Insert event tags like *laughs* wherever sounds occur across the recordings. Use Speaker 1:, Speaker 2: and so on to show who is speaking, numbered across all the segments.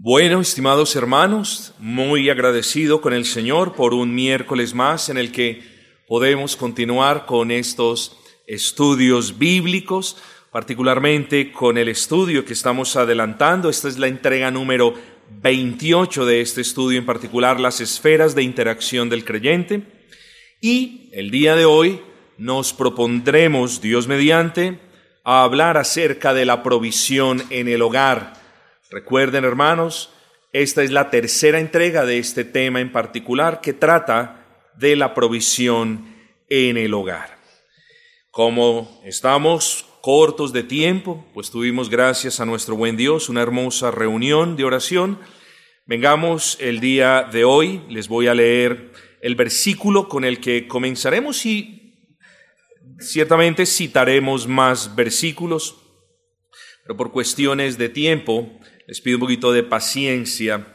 Speaker 1: Bueno, estimados hermanos, muy agradecido con el Señor por un miércoles más en el que podemos continuar con estos estudios bíblicos, particularmente con el estudio que estamos adelantando. Esta es la entrega número 28 de este estudio, en particular las esferas de interacción del creyente. Y el día de hoy nos propondremos, Dios mediante, a hablar acerca de la provisión en el hogar Recuerden, hermanos, esta es la tercera entrega de este tema en particular que trata de la provisión en el hogar. Como estamos cortos de tiempo, pues tuvimos gracias a nuestro buen Dios una hermosa reunión de oración. Vengamos el día de hoy, les voy a leer el versículo con el que comenzaremos y ciertamente citaremos más versículos, pero por cuestiones de tiempo les pido un poquito de paciencia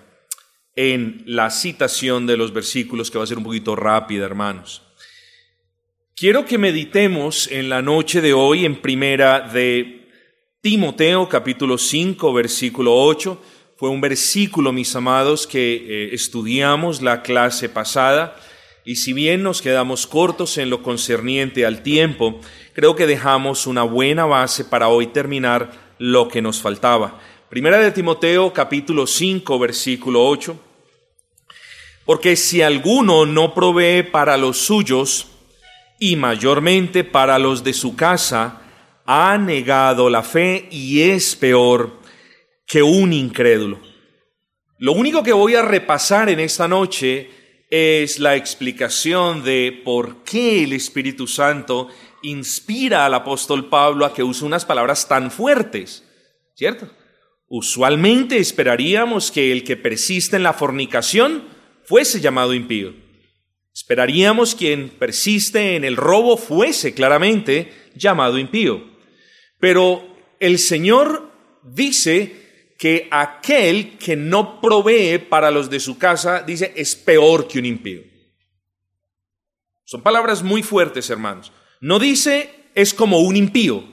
Speaker 1: en la citación de los versículos que va a ser un poquito rápida, hermanos. Quiero que meditemos en la noche de hoy en primera de Timoteo capítulo 5 versículo 8. Fue un versículo, mis amados, que eh, estudiamos la clase pasada y si bien nos quedamos cortos en lo concerniente al tiempo, creo que dejamos una buena base para hoy terminar lo que nos faltaba. Primera de Timoteo capítulo 5 versículo 8. Porque si alguno no provee para los suyos y mayormente para los de su casa, ha negado la fe y es peor que un incrédulo. Lo único que voy a repasar en esta noche es la explicación de por qué el Espíritu Santo inspira al apóstol Pablo a que use unas palabras tan fuertes, ¿cierto? Usualmente esperaríamos que el que persiste en la fornicación fuese llamado impío. Esperaríamos quien persiste en el robo fuese claramente llamado impío. Pero el Señor dice que aquel que no provee para los de su casa, dice, es peor que un impío. Son palabras muy fuertes, hermanos. No dice es como un impío,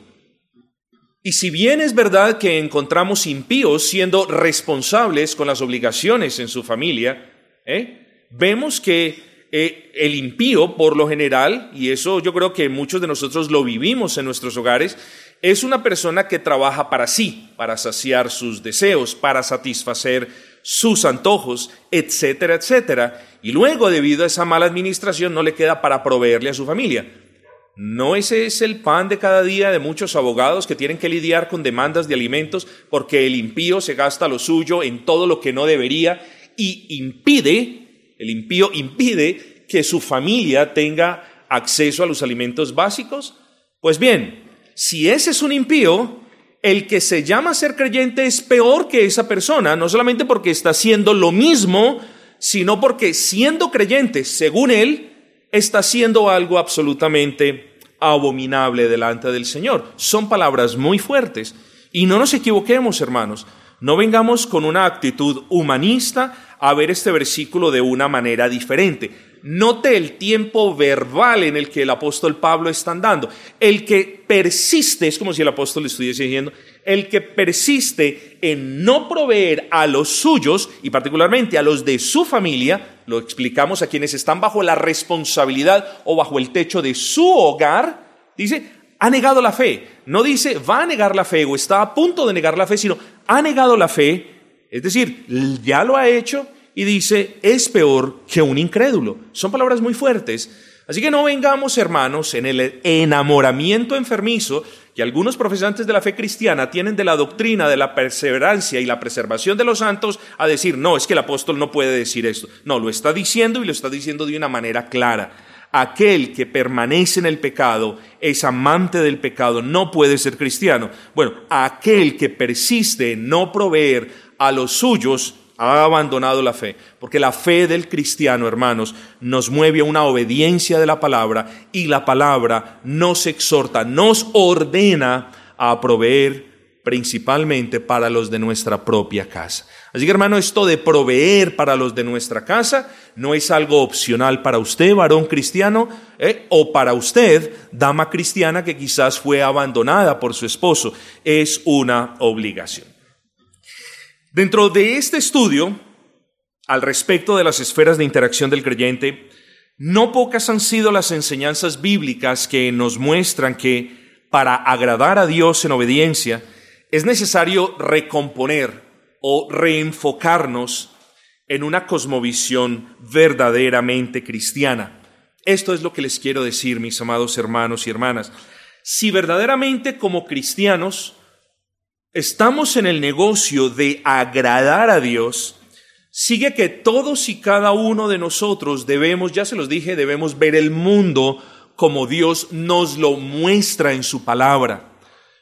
Speaker 1: y si bien es verdad que encontramos impíos siendo responsables con las obligaciones en su familia, ¿eh? vemos que eh, el impío, por lo general, y eso yo creo que muchos de nosotros lo vivimos en nuestros hogares, es una persona que trabaja para sí, para saciar sus deseos, para satisfacer sus antojos, etcétera, etcétera. Y luego, debido a esa mala administración, no le queda para proveerle a su familia. ¿No ese es el pan de cada día de muchos abogados que tienen que lidiar con demandas de alimentos porque el impío se gasta lo suyo en todo lo que no debería y impide, el impío impide que su familia tenga acceso a los alimentos básicos? Pues bien, si ese es un impío, el que se llama ser creyente es peor que esa persona, no solamente porque está haciendo lo mismo, sino porque siendo creyente, según él, está haciendo algo absolutamente abominable delante del Señor. Son palabras muy fuertes. Y no nos equivoquemos, hermanos. No vengamos con una actitud humanista a ver este versículo de una manera diferente. Note el tiempo verbal en el que el apóstol Pablo está andando. El que persiste, es como si el apóstol estuviese diciendo, el que persiste en no proveer a los suyos y particularmente a los de su familia, lo explicamos a quienes están bajo la responsabilidad o bajo el techo de su hogar, dice, ha negado la fe. No dice va a negar la fe o está a punto de negar la fe, sino ha negado la fe, es decir, ya lo ha hecho y dice, es peor que un incrédulo. Son palabras muy fuertes. Así que no vengamos, hermanos, en el enamoramiento enfermizo que algunos profesantes de la fe cristiana tienen de la doctrina de la perseverancia y la preservación de los santos a decir, no, es que el apóstol no puede decir esto. No, lo está diciendo y lo está diciendo de una manera clara. Aquel que permanece en el pecado es amante del pecado, no puede ser cristiano. Bueno, aquel que persiste en no proveer a los suyos ha abandonado la fe, porque la fe del cristiano, hermanos, nos mueve a una obediencia de la palabra y la palabra nos exhorta, nos ordena a proveer principalmente para los de nuestra propia casa. Así que hermano, esto de proveer para los de nuestra casa no es algo opcional para usted, varón cristiano, ¿eh? o para usted, dama cristiana que quizás fue abandonada por su esposo. Es una obligación. Dentro de este estudio, al respecto de las esferas de interacción del creyente, no pocas han sido las enseñanzas bíblicas que nos muestran que para agradar a Dios en obediencia es necesario recomponer o reenfocarnos en una cosmovisión verdaderamente cristiana. Esto es lo que les quiero decir, mis amados hermanos y hermanas. Si verdaderamente como cristianos estamos en el negocio de agradar a Dios, sigue que todos y cada uno de nosotros debemos, ya se los dije, debemos ver el mundo como Dios nos lo muestra en su palabra.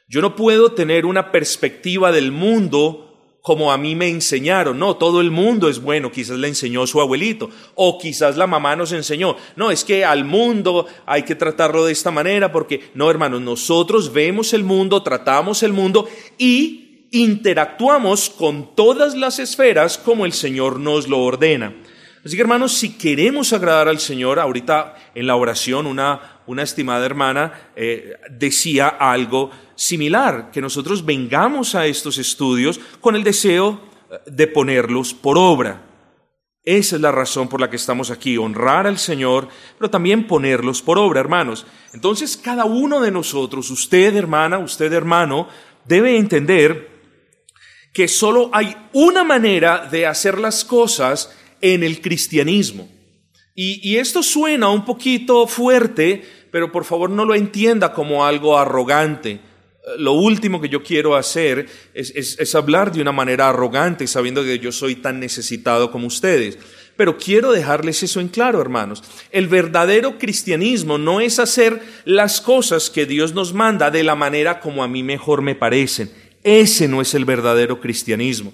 Speaker 1: Yo no puedo tener una perspectiva del mundo como a mí me enseñaron. No, todo el mundo es bueno, quizás le enseñó su abuelito, o quizás la mamá nos enseñó. No, es que al mundo hay que tratarlo de esta manera, porque no, hermanos, nosotros vemos el mundo, tratamos el mundo y interactuamos con todas las esferas como el Señor nos lo ordena. Así que hermanos, si queremos agradar al Señor, ahorita en la oración una, una estimada hermana eh, decía algo similar, que nosotros vengamos a estos estudios con el deseo eh, de ponerlos por obra. Esa es la razón por la que estamos aquí, honrar al Señor, pero también ponerlos por obra, hermanos. Entonces, cada uno de nosotros, usted hermana, usted hermano, debe entender que solo hay una manera de hacer las cosas en el cristianismo. Y, y, esto suena un poquito fuerte, pero por favor no lo entienda como algo arrogante lo último que yo quiero hacer es, hablar de una manera arrogante, sabiendo que yo soy tan necesitado como ustedes. Pero quiero dejarles eso en claro, hermanos. El verdadero cristianismo no es hacer las cosas que Dios nos manda de la manera como a mí mejor me parecen. Ese no es el verdadero cristianismo.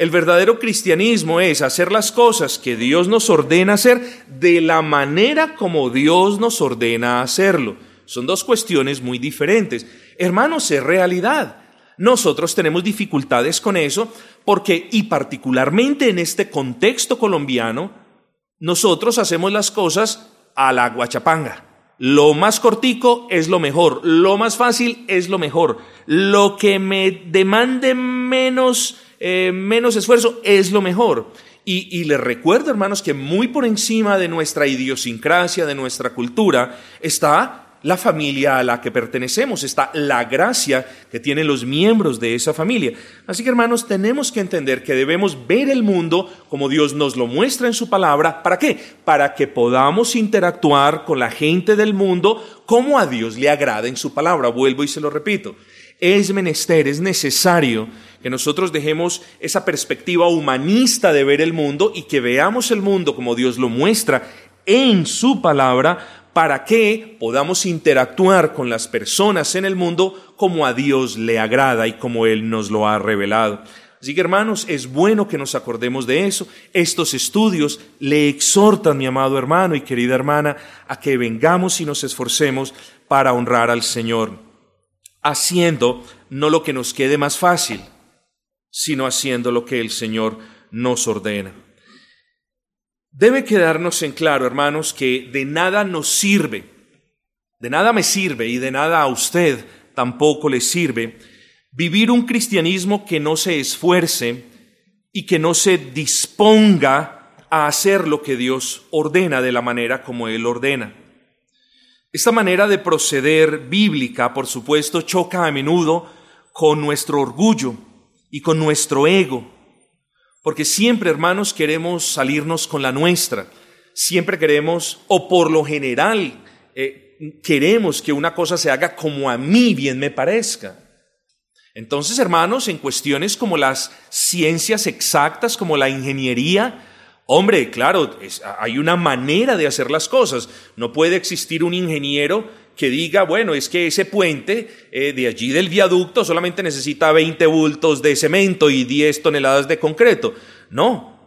Speaker 1: El verdadero cristianismo es hacer las cosas que Dios nos ordena hacer de la manera como Dios nos ordena hacerlo. Son dos cuestiones muy diferentes. Hermanos, es realidad. Nosotros tenemos dificultades con eso porque, y particularmente en este contexto colombiano, nosotros hacemos las cosas a la guachapanga. Lo más cortico es lo mejor, lo más fácil es lo mejor, lo que me demande menos, eh, menos esfuerzo es lo mejor. Y, y les recuerdo, hermanos, que muy por encima de nuestra idiosincrasia, de nuestra cultura, está la familia a la que pertenecemos, está la gracia que tienen los miembros de esa familia. Así que hermanos, tenemos que entender que debemos ver el mundo como Dios nos lo muestra en su palabra. ¿Para qué? Para que podamos interactuar con la gente del mundo como a Dios le agrada en su palabra. Vuelvo y se lo repito. Es menester, es necesario que nosotros dejemos esa perspectiva humanista de ver el mundo y que veamos el mundo como Dios lo muestra en su palabra para que podamos interactuar con las personas en el mundo como a Dios le agrada y como Él nos lo ha revelado. Así que hermanos, es bueno que nos acordemos de eso. Estos estudios le exhortan, mi amado hermano y querida hermana, a que vengamos y nos esforcemos para honrar al Señor, haciendo no lo que nos quede más fácil, sino haciendo lo que el Señor nos ordena. Debe quedarnos en claro, hermanos, que de nada nos sirve, de nada me sirve y de nada a usted tampoco le sirve vivir un cristianismo que no se esfuerce y que no se disponga a hacer lo que Dios ordena de la manera como Él ordena. Esta manera de proceder bíblica, por supuesto, choca a menudo con nuestro orgullo y con nuestro ego porque siempre, hermanos, queremos salirnos con la nuestra. Siempre queremos, o por lo general, eh, queremos que una cosa se haga como a mí bien me parezca. Entonces, hermanos, en cuestiones como las ciencias exactas, como la ingeniería, hombre, claro, hay una manera de hacer las cosas. No puede existir un ingeniero que diga, bueno, es que ese puente eh, de allí del viaducto solamente necesita 20 bultos de cemento y 10 toneladas de concreto. No,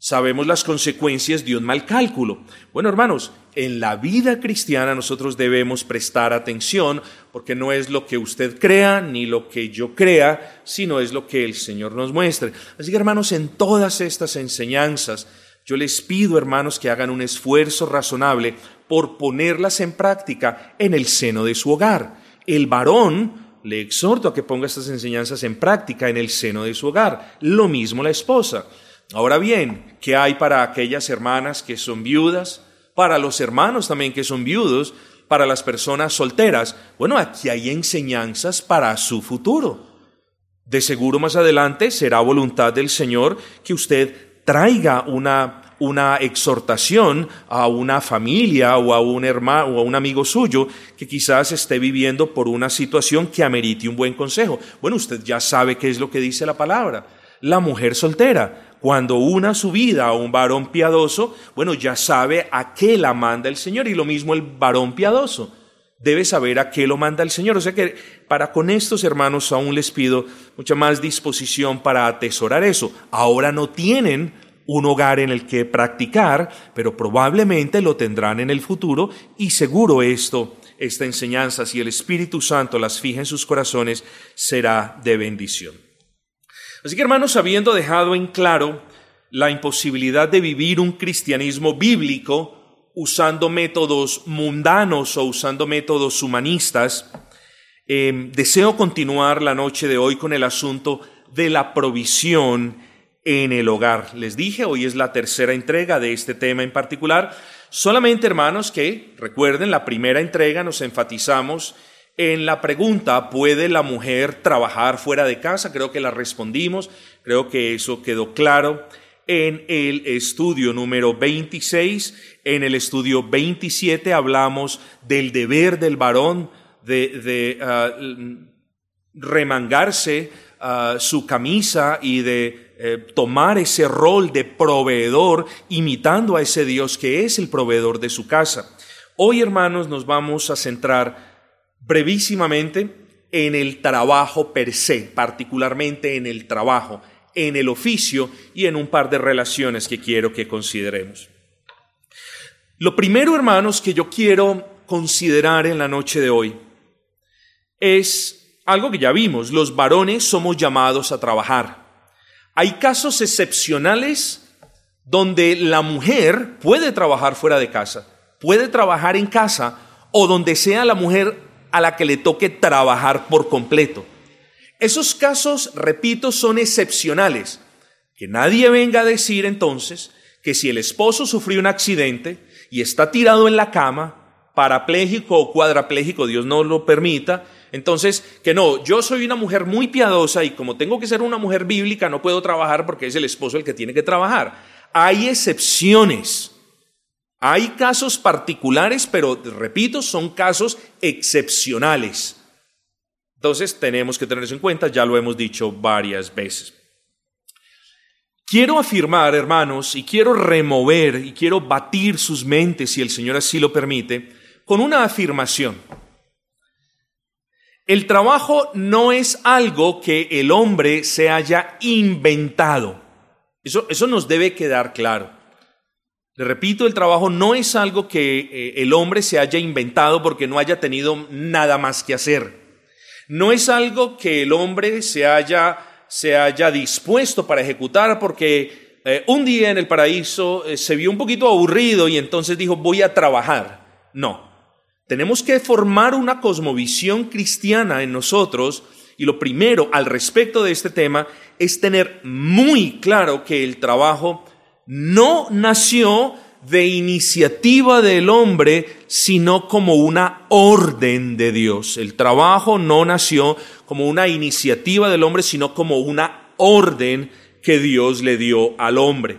Speaker 1: sabemos las consecuencias de un mal cálculo. Bueno, hermanos, en la vida cristiana nosotros debemos prestar atención porque no es lo que usted crea ni lo que yo crea, sino es lo que el Señor nos muestre. Así que, hermanos, en todas estas enseñanzas, yo les pido, hermanos, que hagan un esfuerzo razonable por ponerlas en práctica en el seno de su hogar. El varón, le exhorto a que ponga estas enseñanzas en práctica en el seno de su hogar. Lo mismo la esposa. Ahora bien, ¿qué hay para aquellas hermanas que son viudas? Para los hermanos también que son viudos, para las personas solteras. Bueno, aquí hay enseñanzas para su futuro. De seguro más adelante será voluntad del Señor que usted traiga una una exhortación a una familia o a un hermano o a un amigo suyo que quizás esté viviendo por una situación que amerite un buen consejo. Bueno, usted ya sabe qué es lo que dice la palabra. La mujer soltera, cuando una su vida a un varón piadoso, bueno, ya sabe a qué la manda el Señor y lo mismo el varón piadoso debe saber a qué lo manda el Señor. O sea que para con estos hermanos aún les pido mucha más disposición para atesorar eso. Ahora no tienen un hogar en el que practicar, pero probablemente lo tendrán en el futuro y seguro esto, esta enseñanza, si el Espíritu Santo las fija en sus corazones, será de bendición. Así que hermanos, habiendo dejado en claro la imposibilidad de vivir un cristianismo bíblico usando métodos mundanos o usando métodos humanistas, eh, deseo continuar la noche de hoy con el asunto de la provisión en el hogar. Les dije, hoy es la tercera entrega de este tema en particular. Solamente, hermanos, que recuerden, la primera entrega nos enfatizamos en la pregunta, ¿puede la mujer trabajar fuera de casa? Creo que la respondimos, creo que eso quedó claro. En el estudio número 26, en el estudio 27 hablamos del deber del varón de, ah, remangarse ah, su camisa y de eh, tomar ese rol de proveedor imitando a ese Dios que es el proveedor de su casa. Hoy, hermanos, nos vamos a centrar brevísimamente en el trabajo per se, particularmente en el trabajo, en el oficio y en un par de relaciones que quiero que consideremos. Lo primero, hermanos, que yo quiero considerar en la noche de hoy es algo que ya vimos, los varones somos llamados a trabajar. Hay casos excepcionales donde la mujer puede trabajar fuera de casa, puede trabajar en casa o donde sea la mujer a la que le toque trabajar por completo. Esos casos, repito, son excepcionales. Que nadie venga a decir entonces que si el esposo sufrió un accidente y está tirado en la cama, parapléjico o cuadrapléjico, Dios no lo permita, entonces, que no, yo soy una mujer muy piadosa y como tengo que ser una mujer bíblica, no puedo trabajar porque es el esposo el que tiene que trabajar. Hay excepciones. Hay casos particulares, pero repito, son casos excepcionales. Entonces tenemos que tener eso en cuenta, ya lo hemos dicho varias veces. Quiero afirmar, hermanos, y quiero remover y quiero batir sus mentes, si el Señor así lo permite, con una afirmación. El trabajo no es algo que el hombre se haya inventado. Eso, eso nos debe quedar claro. Le repito, el trabajo no es algo que eh, el hombre se haya inventado porque no haya tenido nada más que hacer. No es algo que el hombre se haya, se haya dispuesto para ejecutar porque eh, un día en el paraíso eh, se vio un poquito aburrido y entonces dijo voy a trabajar. No, tenemos que formar una cosmovisión cristiana en nosotros y lo primero al respecto de este tema es tener muy claro que el trabajo no nació de iniciativa del hombre, sino como una orden de Dios. El trabajo no nació como una iniciativa del hombre, sino como una orden que Dios le dio al hombre.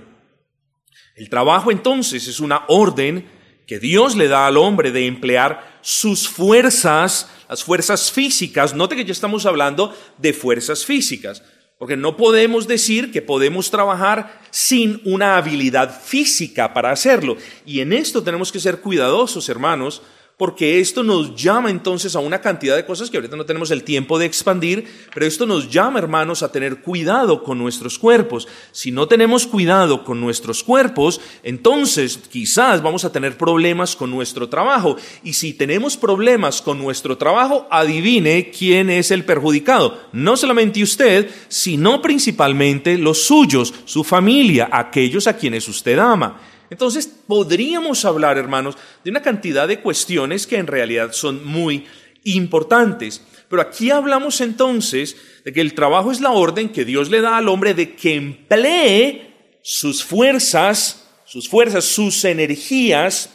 Speaker 1: El trabajo entonces es una orden que Dios le da al hombre de emplear sus fuerzas, las fuerzas físicas. Note que ya estamos hablando de fuerzas físicas, porque no podemos decir que podemos trabajar sin una habilidad física para hacerlo. Y en esto tenemos que ser cuidadosos, hermanos, porque esto nos llama entonces a una cantidad de cosas que ahorita no tenemos el tiempo de expandir, pero esto nos llama, hermanos, a tener cuidado con nuestros cuerpos. Si no tenemos cuidado con nuestros cuerpos, entonces quizás vamos a tener problemas con nuestro trabajo. Y si tenemos problemas con nuestro trabajo, adivine quién es el perjudicado. No solamente usted, sino principalmente los suyos, su familia, aquellos a quienes usted ama. Entonces, podríamos hablar, hermanos, de una cantidad de cuestiones que en realidad son muy importantes. Pero aquí hablamos entonces de que el trabajo es la orden que Dios le da al hombre de que emplee sus fuerzas, sus fuerzas, sus energías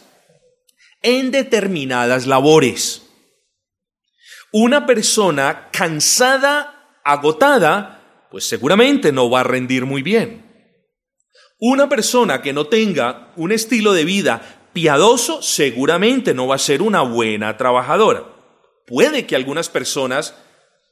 Speaker 1: en determinadas labores. Una persona cansada, agotada, pues seguramente no va a rendir muy bien. Una persona que no tenga un estilo de vida piadoso seguramente no va a ser una buena trabajadora. Puede que algunas personas,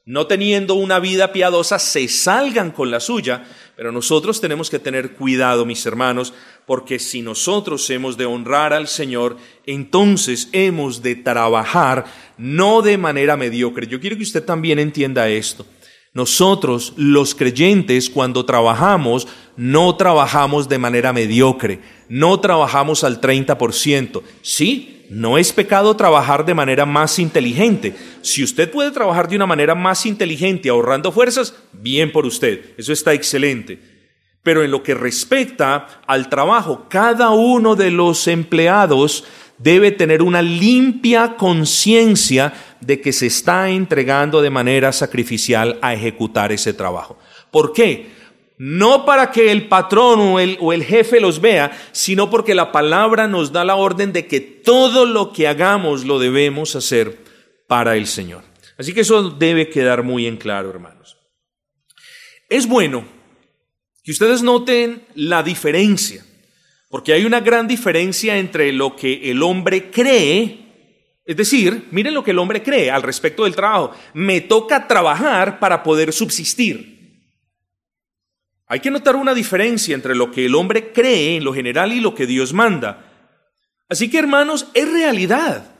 Speaker 1: no teniendo una vida piadosa, se salgan con la suya, pero nosotros tenemos que tener cuidado, mis hermanos, porque si nosotros hemos de honrar al Señor, entonces hemos de trabajar no de manera mediocre. Yo quiero que usted también entienda esto. Nosotros, los creyentes, cuando trabajamos, no trabajamos de manera mediocre, no trabajamos al 30%. Sí, no es pecado trabajar de manera más inteligente. Si usted puede trabajar de una manera más inteligente ahorrando fuerzas, bien por usted, eso está excelente. Pero en lo que respecta al trabajo, cada uno de los empleados debe tener una limpia conciencia de que se está entregando de manera sacrificial a ejecutar ese trabajo. ¿Por qué? No para que el patrón o el, jefe los vea, sino porque la palabra nos da la orden de que todo lo que hagamos lo debemos hacer para el Señor. Así que eso debe quedar muy en claro, hermanos. Es bueno que ustedes noten la diferencia porque hay una gran diferencia entre lo que el hombre cree, es decir, miren lo que el hombre cree al respecto del trabajo. Me toca trabajar para poder subsistir. Hay que notar una diferencia entre lo que el hombre cree en lo general y lo que Dios manda. Así que hermanos, es realidad.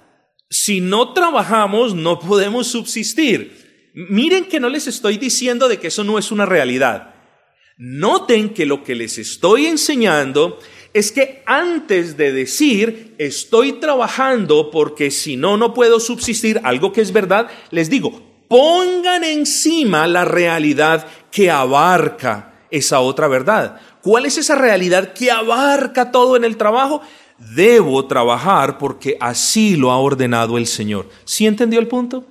Speaker 1: Si no trabajamos, no podemos subsistir. Miren que no les estoy diciendo de que eso no es una realidad. Noten que lo que les estoy enseñando es que antes de decir estoy trabajando porque si no, no puedo subsistir, algo que es verdad, les digo, pongan encima la realidad que abarca esa otra verdad. ¿Cuál es esa realidad que abarca todo en el trabajo? Debo trabajar porque así lo ha ordenado el Señor. ¿Sí entendió el punto?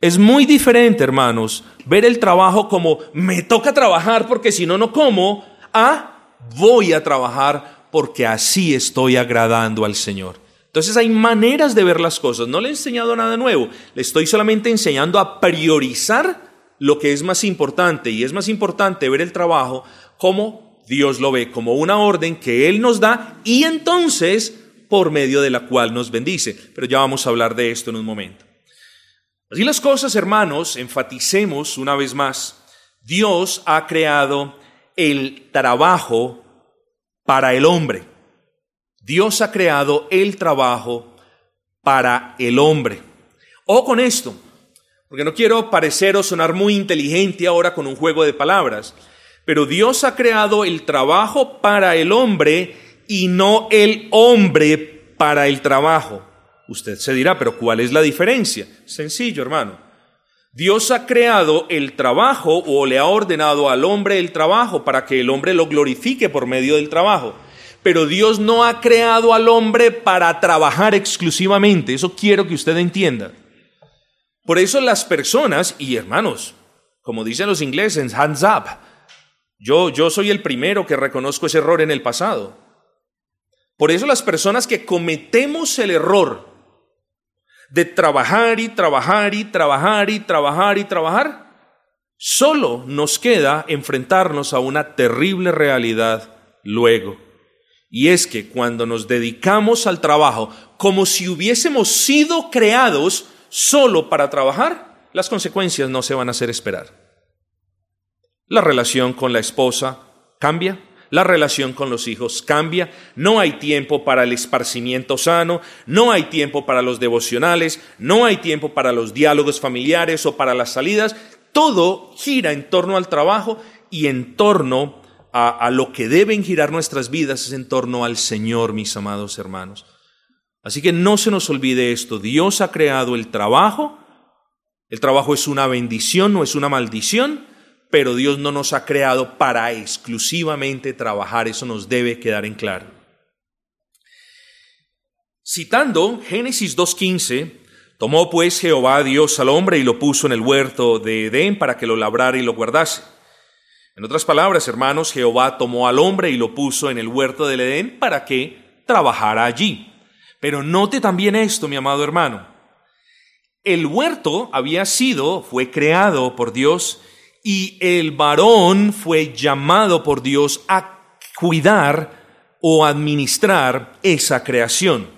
Speaker 1: Es muy diferente, hermanos, ver el trabajo como me toca trabajar porque si no, no como, a voy a trabajar porque así estoy agradando al Señor. Entonces hay maneras de ver las cosas. No le he enseñado nada nuevo. Le estoy solamente enseñando a priorizar lo que es más importante. Y es más importante ver el trabajo como Dios lo ve, como una orden que Él nos da y entonces por medio de la cual nos bendice. Pero ya vamos a hablar de esto en un momento. Así las cosas, hermanos, enfaticemos una vez más. Dios ha creado el trabajo para el hombre. Dios ha creado el trabajo para el hombre. O con esto, porque no quiero parecer o sonar muy inteligente ahora con un juego de palabras, pero Dios ha creado el trabajo para el hombre y no el hombre para el trabajo. Usted se dirá, pero ¿cuál es la diferencia? Sencillo, hermano. Dios ha creado el trabajo o le ha ordenado al hombre el trabajo para que el hombre lo glorifique por medio del trabajo. Pero Dios no ha creado al hombre para trabajar exclusivamente. Eso quiero que usted entienda. Por eso las personas, y hermanos, como dicen los ingleses, hands up. Yo, yo soy el primero que reconozco ese error en el pasado. Por eso las personas que cometemos el error de trabajar y trabajar y trabajar y trabajar y trabajar, solo nos queda enfrentarnos a una terrible realidad luego. Y es que cuando nos dedicamos al trabajo como si hubiésemos sido creados solo para trabajar, las consecuencias no se van a hacer esperar. La relación con la esposa cambia, la relación con los hijos cambia, no hay tiempo para el esparcimiento sano, no hay tiempo para los devocionales, no hay tiempo para los diálogos familiares o para las salidas, todo gira en torno al trabajo y en torno a, lo que deben girar nuestras vidas es en torno al Señor, mis amados hermanos. Así que no se nos olvide esto, Dios ha creado el trabajo, el trabajo es una bendición, no es una maldición, pero Dios no nos ha creado para exclusivamente trabajar, eso nos debe quedar en claro. Citando Génesis 2.15, Tomó pues Jehová Dios al hombre y lo puso en el huerto de Edén para que lo labrara y lo guardase. En otras palabras, hermanos, Jehová tomó al hombre y lo puso en el huerto del Edén para que trabajara allí. Pero note también esto, mi amado hermano. El huerto había sido, fue creado por Dios y el varón fue llamado por Dios a cuidar o administrar esa creación.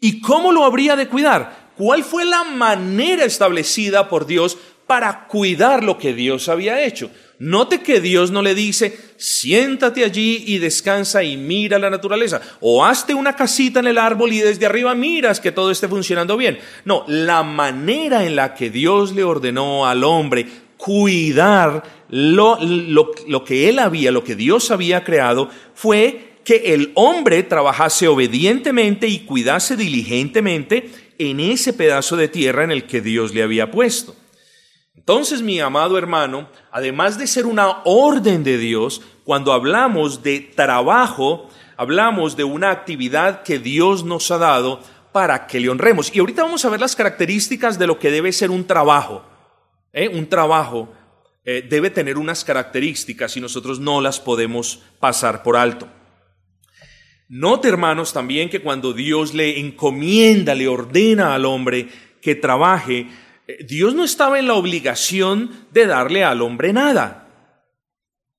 Speaker 1: ¿Y cómo lo habría de cuidar? ¿Cuál fue la manera establecida por Dios para cuidar lo que Dios había hecho? Note que Dios no le dice, siéntate allí y descansa y mira la naturaleza, o hazte una casita en el árbol y desde arriba miras que todo esté funcionando bien. No, la manera en la que Dios le ordenó al hombre cuidar lo, lo que él había, lo que Dios había creado, fue que el hombre trabajase obedientemente y cuidase diligentemente en ese pedazo de tierra en el que Dios le había puesto. Entonces, mi amado hermano, además de ser una orden de Dios, cuando hablamos de trabajo, hablamos de una actividad que Dios nos ha dado para que le honremos. Y ahorita vamos a ver las características de lo que debe ser un trabajo. ¿eh? Un trabajo eh, debe tener unas características y nosotros no las podemos pasar por alto. Note, hermanos, también que cuando Dios le encomienda, le ordena al hombre que trabaje, Dios no estaba en la obligación de darle al hombre nada.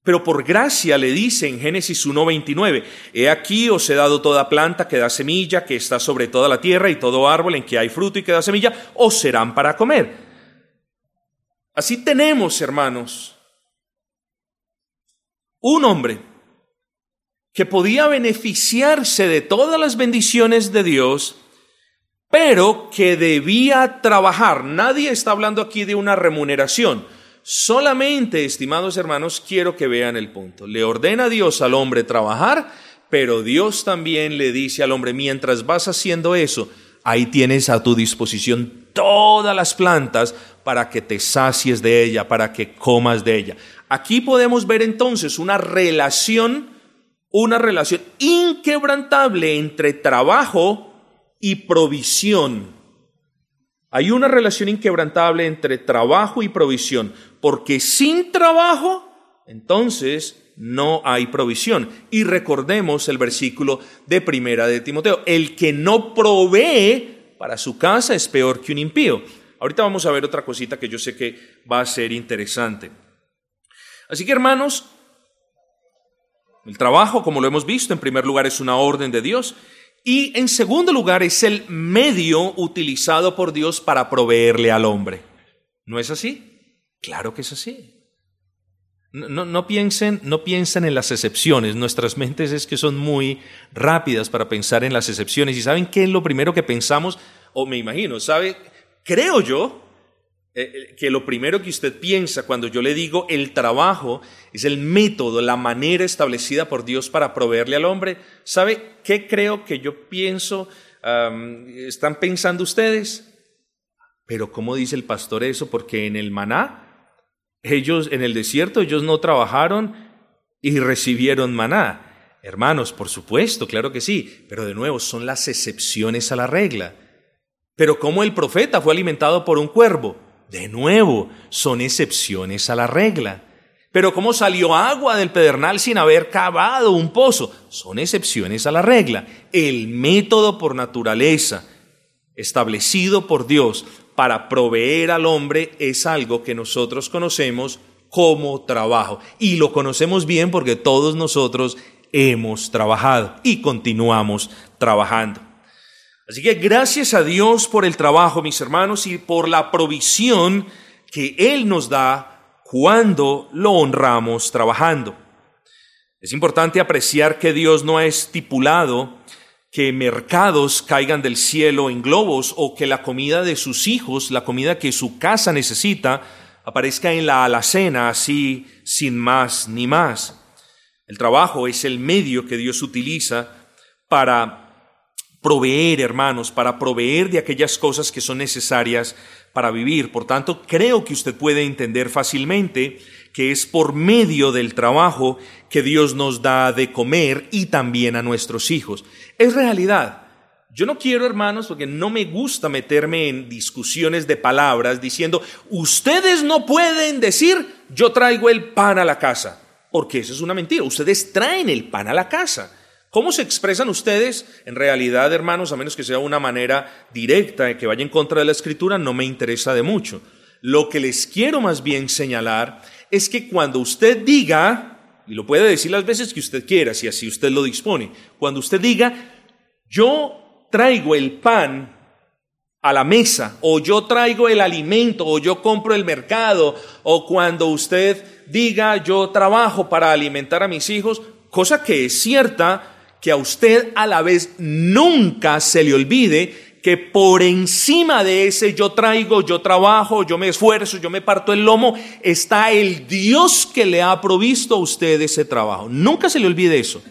Speaker 1: Pero por gracia le dice en Génesis 1.29, He aquí os he dado toda planta que da semilla, que está sobre toda la tierra, y todo árbol en que hay fruto y que da semilla, os serán para comer. Así tenemos, hermanos, un hombre que podía beneficiarse de todas las bendiciones de Dios, pero que debía trabajar. Nadie está hablando aquí de una remuneración. Solamente, estimados hermanos, quiero que vean el punto. Le ordena Dios al hombre trabajar, pero Dios también le dice al hombre, mientras vas haciendo eso, ahí tienes a tu disposición todas las plantas para que te sacies de ella, para que comas de ella. Aquí podemos ver entonces una relación, una relación inquebrantable entre trabajo y provisión. Hay una relación inquebrantable entre trabajo y provisión, porque sin trabajo, entonces no hay provisión. Y recordemos el versículo de primera de Timoteo, el que no provee para su casa es peor que un impío. Ahorita vamos a ver otra cosita que yo sé que va a ser interesante. Así que hermanos, el trabajo, como lo hemos visto, en primer lugar es una orden de Dios y en segundo lugar, es el medio utilizado por Dios para proveerle al hombre. ¿No es así? Claro que es así. No, piensen, no piensen en las excepciones. Nuestras mentes es que son muy rápidas para pensar en las excepciones. ¿Y saben qué es lo primero que pensamos? O me imagino, ¿sabe? Creo yo eh, eh, que lo primero que usted piensa cuando yo le digo el trabajo es el método, la manera establecida por Dios para proveerle al hombre. ¿Sabe qué creo que yo pienso? ¿Están pensando ustedes? Pero ¿cómo dice el pastor eso? Porque en el maná, ellos en el desierto, ellos no trabajaron y recibieron maná. Hermanos, por supuesto, claro que sí, pero de nuevo son las excepciones a la regla. Pero como el profeta fue alimentado por un cuervo, de nuevo, son excepciones a la regla. Pero ¿cómo salió agua del pedernal sin haber cavado un pozo? Son excepciones a la regla. El método por naturaleza establecido por Dios para proveer al hombre es algo que nosotros conocemos como trabajo. Y lo conocemos bien porque todos nosotros hemos trabajado y continuamos trabajando. Así que gracias a Dios por el trabajo, mis hermanos, y por la provisión que Él nos da cuando lo honramos trabajando. Es importante apreciar que Dios no ha estipulado que mercados caigan del cielo en globos o que la comida de sus hijos, la comida que su casa necesita, aparezca en la alacena así sin más ni más. El trabajo es el medio que Dios utiliza para proveer, hermanos, para proveer de aquellas cosas que son necesarias para vivir. Por tanto, creo que usted puede entender fácilmente que es por medio del trabajo que Dios nos da de comer y también a nuestros hijos. Es realidad. Yo no quiero, hermanos, porque no me gusta meterme en discusiones de palabras diciendo, ustedes no pueden decir, yo traigo el pan a la casa, porque eso es una mentira. Ustedes traen el pan a la casa. ¿Cómo se expresan ustedes? En realidad, hermanos, a menos que sea una manera directa que vaya en contra de la escritura, no me interesa de mucho. Lo que les quiero más bien señalar es que cuando usted diga, y lo puede decir las veces que usted quiera, si así usted lo dispone, cuando usted diga, yo traigo el pan a la mesa, o yo traigo el alimento, o yo compro el mercado, o cuando usted diga yo trabajo para alimentar a mis hijos, cosa que es cierta, que a usted a la vez nunca se le olvide que por encima de ese yo traigo, yo trabajo, yo me esfuerzo, yo me parto el lomo, está el Dios que le ha provisto a usted ese trabajo. Nunca se le olvide eso.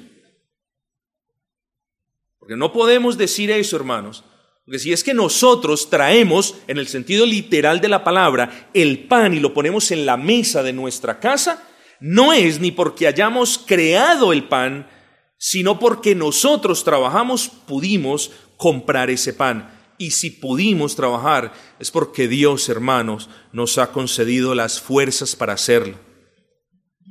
Speaker 1: Porque no podemos decir eso, hermanos. Porque si es que nosotros traemos, en el sentido literal de la palabra, el pan y lo ponemos en la mesa de nuestra casa, no es ni porque hayamos creado el pan, sino porque nosotros trabajamos, pudimos comprar ese pan. Y si pudimos trabajar, es porque Dios, hermanos, nos ha concedido las fuerzas para hacerlo.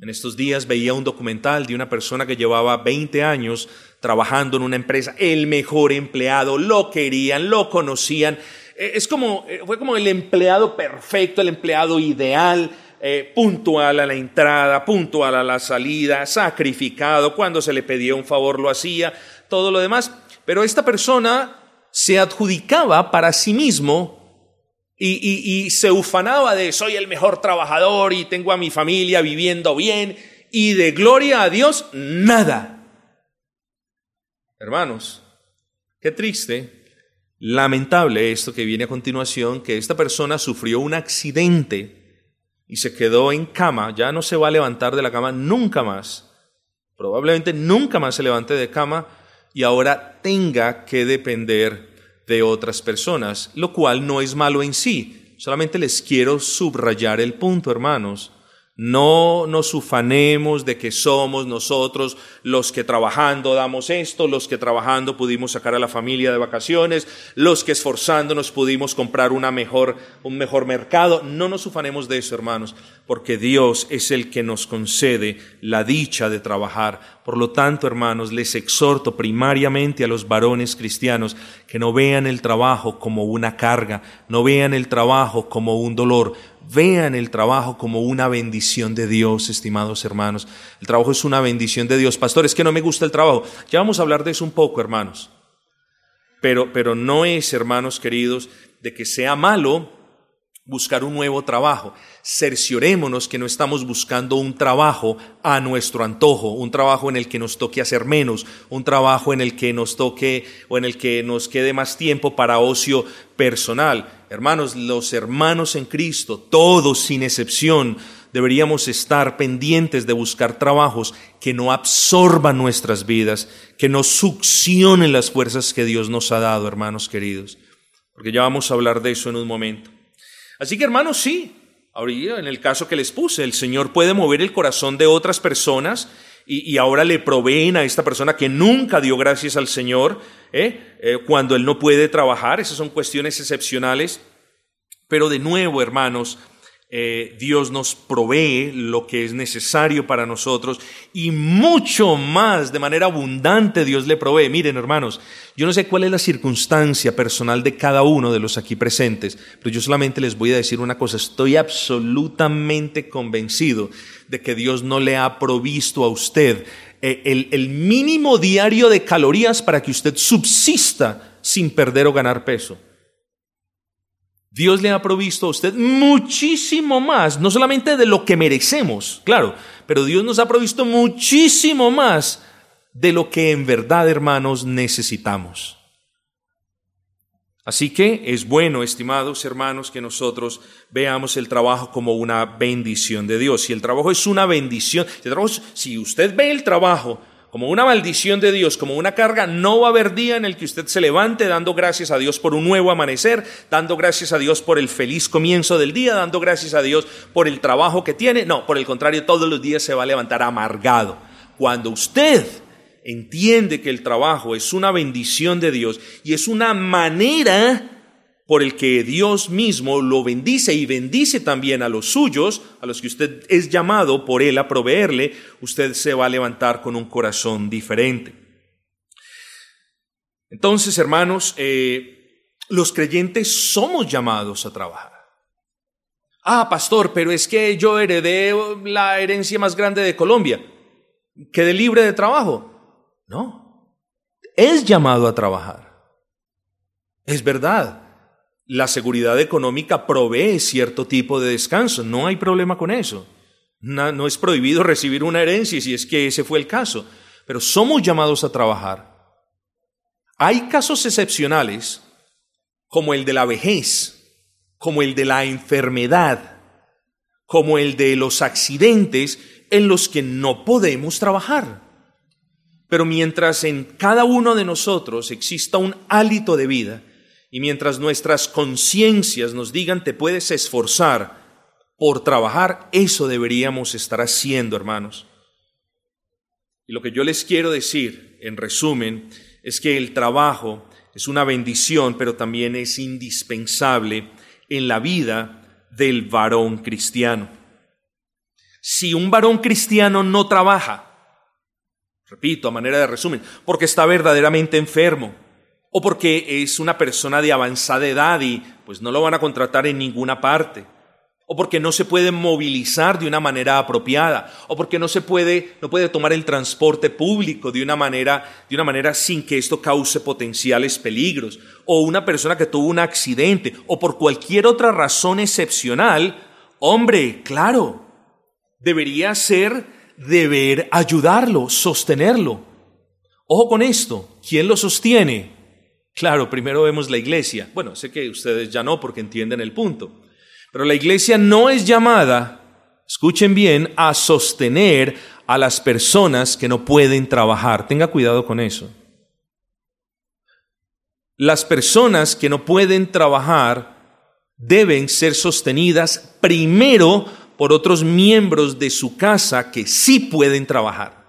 Speaker 1: En estos días veía un documental de una persona que llevaba 20 años trabajando en una empresa, el mejor empleado, lo querían, lo conocían. Eh, es como, eh, fue como el empleado perfecto, el empleado ideal, eh, puntual a la entrada, puntual a la salida, sacrificado, cuando se le pedía un favor lo hacía, todo lo demás. Pero esta persona se adjudicaba para sí mismo y, y, se ufanaba de soy el mejor trabajador y tengo a mi familia viviendo bien y de gloria a Dios, nada. Hermanos, qué triste, lamentable esto que viene a continuación, que esta persona sufrió un accidente y se quedó en cama, ya no se va a levantar de la cama nunca más. Probablemente nunca más se levante de cama y ahora tenga que depender de otras personas, lo cual no es malo en sí. Solamente les quiero subrayar el punto, hermanos. No nos ufanemos de que somos nosotros los que trabajando damos esto, los que trabajando pudimos sacar a la familia de vacaciones, los que esforzándonos pudimos comprar una mejor, un mejor mercado. No nos ufanemos de eso, hermanos, porque Dios es el que nos concede la dicha de trabajar. Por lo tanto, hermanos, les exhorto primariamente a los varones cristianos que no vean el trabajo como una carga, no vean el trabajo como un dolor, Vean el trabajo como una bendición de Dios, estimados hermanos. El trabajo es una bendición de Dios. Pastor, es que no me gusta el trabajo. Ya vamos a hablar de eso un poco, hermanos. Pero, pero no es, hermanos queridos, de que sea malo buscar un nuevo trabajo. Cerciorémonos que no estamos buscando un trabajo a nuestro antojo, un trabajo en el que nos toque hacer menos, un trabajo en el que nos toque o en el que nos quede más tiempo para ocio personal. Hermanos, los hermanos en Cristo, todos sin excepción, deberíamos estar pendientes de buscar trabajos que no absorban nuestras vidas, que no succionen las fuerzas que Dios nos ha dado, hermanos queridos. Porque ya vamos a hablar de eso en un momento. Así que hermanos, sí, ahorita en el caso que les puse, el Señor puede mover el corazón de otras personas y, ahora le proveen a esta persona que nunca dio gracias al Señor ¿eh? Eh, cuando Él no puede trabajar. Esas son cuestiones excepcionales. Pero de nuevo, hermanos, eh, Dios nos provee lo que es necesario para nosotros y mucho más, de manera abundante, Dios le provee. Miren, hermanos, yo no sé cuál es la circunstancia personal de cada uno de los aquí presentes, pero yo solamente les voy a decir una cosa, estoy absolutamente convencido de que Dios no le ha provisto a usted eh, el, el mínimo diario de calorías para que usted subsista sin perder o ganar peso. Dios le ha provisto a usted muchísimo más, no solamente de lo que merecemos, claro, pero Dios nos ha provisto muchísimo más de lo que en verdad, hermanos, necesitamos. Así que es bueno, estimados hermanos, que nosotros veamos el trabajo como una bendición de Dios. Si el trabajo es una bendición, si usted ve el trabajo como una maldición de Dios, como una carga, no va a haber día en el que usted se levante dando gracias a Dios por un nuevo amanecer, dando gracias a Dios por el feliz comienzo del día, dando gracias a Dios por el trabajo que tiene. No, por el contrario, todos los días se va a levantar amargado. Cuando usted entiende que el trabajo es una bendición de Dios y es una manera por el que Dios mismo lo bendice y bendice también a los suyos, a los que usted es llamado por Él a proveerle, usted se va a levantar con un corazón diferente. Entonces, hermanos, eh, los creyentes somos llamados a trabajar. Ah, pastor, pero es que yo heredé la herencia más grande de Colombia. ¿Quedé libre de trabajo? No. Es llamado a trabajar. Es verdad. La seguridad económica provee cierto tipo de descanso, no hay problema con eso. No, es prohibido *laughs* recibir una herencia si es que ese fue el caso, pero somos llamados a trabajar. Hay casos excepcionales, como el de la vejez, como el de la enfermedad, como el de los accidentes, en los que no podemos trabajar. Pero mientras en cada uno de nosotros exista un hálito de vida, y mientras nuestras conciencias nos digan te puedes esforzar por trabajar, eso deberíamos estar haciendo, hermanos. Y lo que yo les quiero decir, en resumen, es que el trabajo es una bendición, pero también es indispensable en la vida del varón cristiano. Si un varón cristiano no trabaja, repito, a manera de resumen, porque está verdaderamente enfermo, o porque es una persona de avanzada edad y pues no lo van a contratar en ninguna parte, o porque no se puede movilizar de una manera apropiada, o porque no se puede no puede tomar el transporte público de una manera de una manera sin que esto cause potenciales peligros, o una persona que tuvo un accidente o por cualquier otra razón excepcional, hombre, claro, debería ser deber ayudarlo, sostenerlo. Ojo con esto, ¿quién lo sostiene? Claro, primero vemos la iglesia. Bueno, sé que ustedes ya no porque entienden el punto. Pero la iglesia no es llamada, escuchen bien, a sostener a las personas que no pueden trabajar. Tenga cuidado con eso. Las personas que no pueden trabajar deben ser sostenidas primero por otros miembros de su casa que sí pueden trabajar.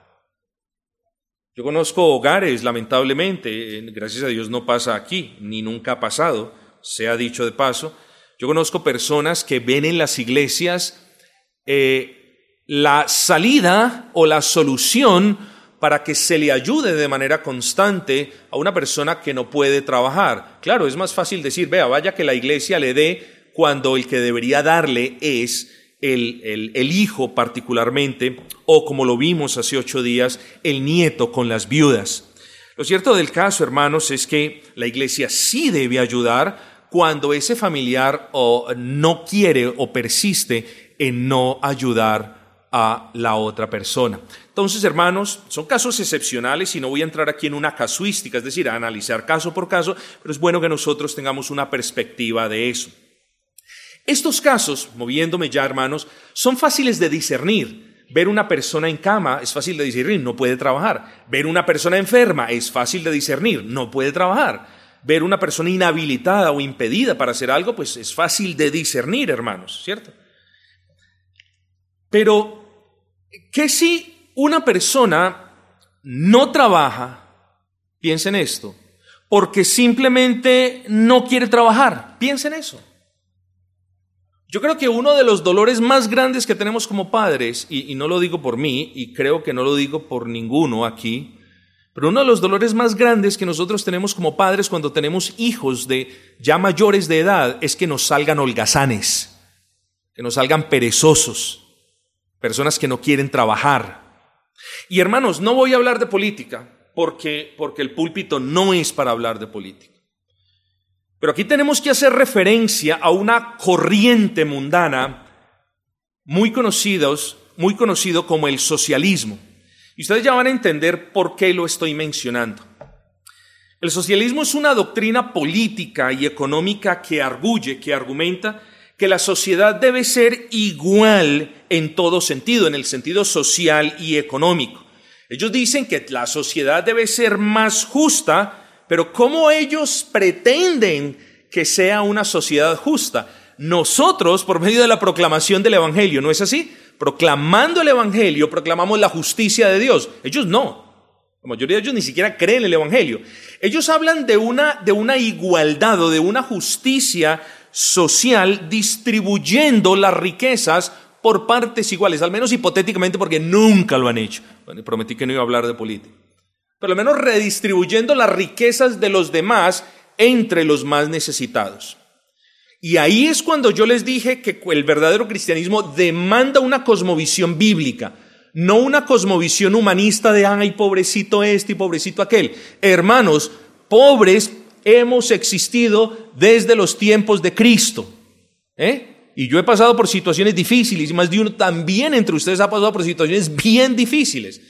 Speaker 1: Yo conozco hogares, lamentablemente, gracias a Dios no pasa aquí, ni nunca ha pasado, se ha dicho de paso. Yo conozco personas que ven en las iglesias eh, la salida o la solución para que se le ayude de manera constante a una persona que no puede trabajar. Claro, es más fácil decir, vea, vaya que la iglesia le dé cuando el que debería darle es el, hijo particularmente, o como lo vimos hace ocho días, el nieto con las viudas. Lo cierto del caso, hermanos, es que la iglesia sí debe ayudar cuando ese familiar o no quiere o persiste en no ayudar a la otra persona. Entonces, hermanos, son casos excepcionales y no voy a entrar aquí en una casuística, es decir, a analizar caso por caso, pero es bueno que nosotros tengamos una perspectiva de eso. Estos casos, moviéndome ya hermanos, son fáciles de discernir. Ver una persona en cama es fácil de discernir, no puede trabajar. Ver una persona enferma es fácil de discernir, no puede trabajar. Ver una persona inhabilitada o impedida para hacer algo, pues es fácil de discernir, hermanos, ¿cierto? Pero, ¿qué si una persona no trabaja? Piensen esto, porque simplemente no quiere trabajar. Piensen eso. Yo creo que uno de los dolores más grandes que tenemos como padres, y, no lo digo por mí, y creo que no lo digo por ninguno aquí, pero uno de los dolores más grandes que nosotros tenemos como padres cuando tenemos hijos de ya mayores de edad es que nos salgan holgazanes, que nos salgan perezosos, personas que no quieren trabajar. Y hermanos, no voy a hablar de política, porque, porque el púlpito no es para hablar de política. Pero aquí tenemos que hacer referencia a una corriente mundana muy conocidos, muy conocido como el socialismo. Y ustedes ya van a entender por qué lo estoy mencionando. El socialismo es una doctrina política y económica que arguye, que argumenta que la sociedad debe ser igual en todo sentido, en el sentido social y económico. Ellos dicen que la sociedad debe ser más justa pero ¿cómo ellos pretenden que sea una sociedad justa? Nosotros, por medio de la proclamación del Evangelio, ¿no es así? Proclamando el Evangelio, proclamamos la justicia de Dios. Ellos no. La mayoría de ellos ni siquiera creen el Evangelio. Ellos hablan de una, de una igualdad o de una justicia social distribuyendo las riquezas por partes iguales, al menos hipotéticamente porque nunca lo han hecho. prometí que no iba a hablar de política. Pero al menos redistribuyendo las riquezas de los demás entre los más necesitados. Y ahí es cuando yo les dije que el verdadero cristianismo demanda una cosmovisión bíblica, no una cosmovisión humanista de, ay, pobrecito este y pobrecito aquel. Hermanos, pobres hemos existido desde los tiempos de Cristo. ¿eh? Y yo he pasado por situaciones difíciles y más de uno también entre ustedes ha pasado por situaciones bien difíciles.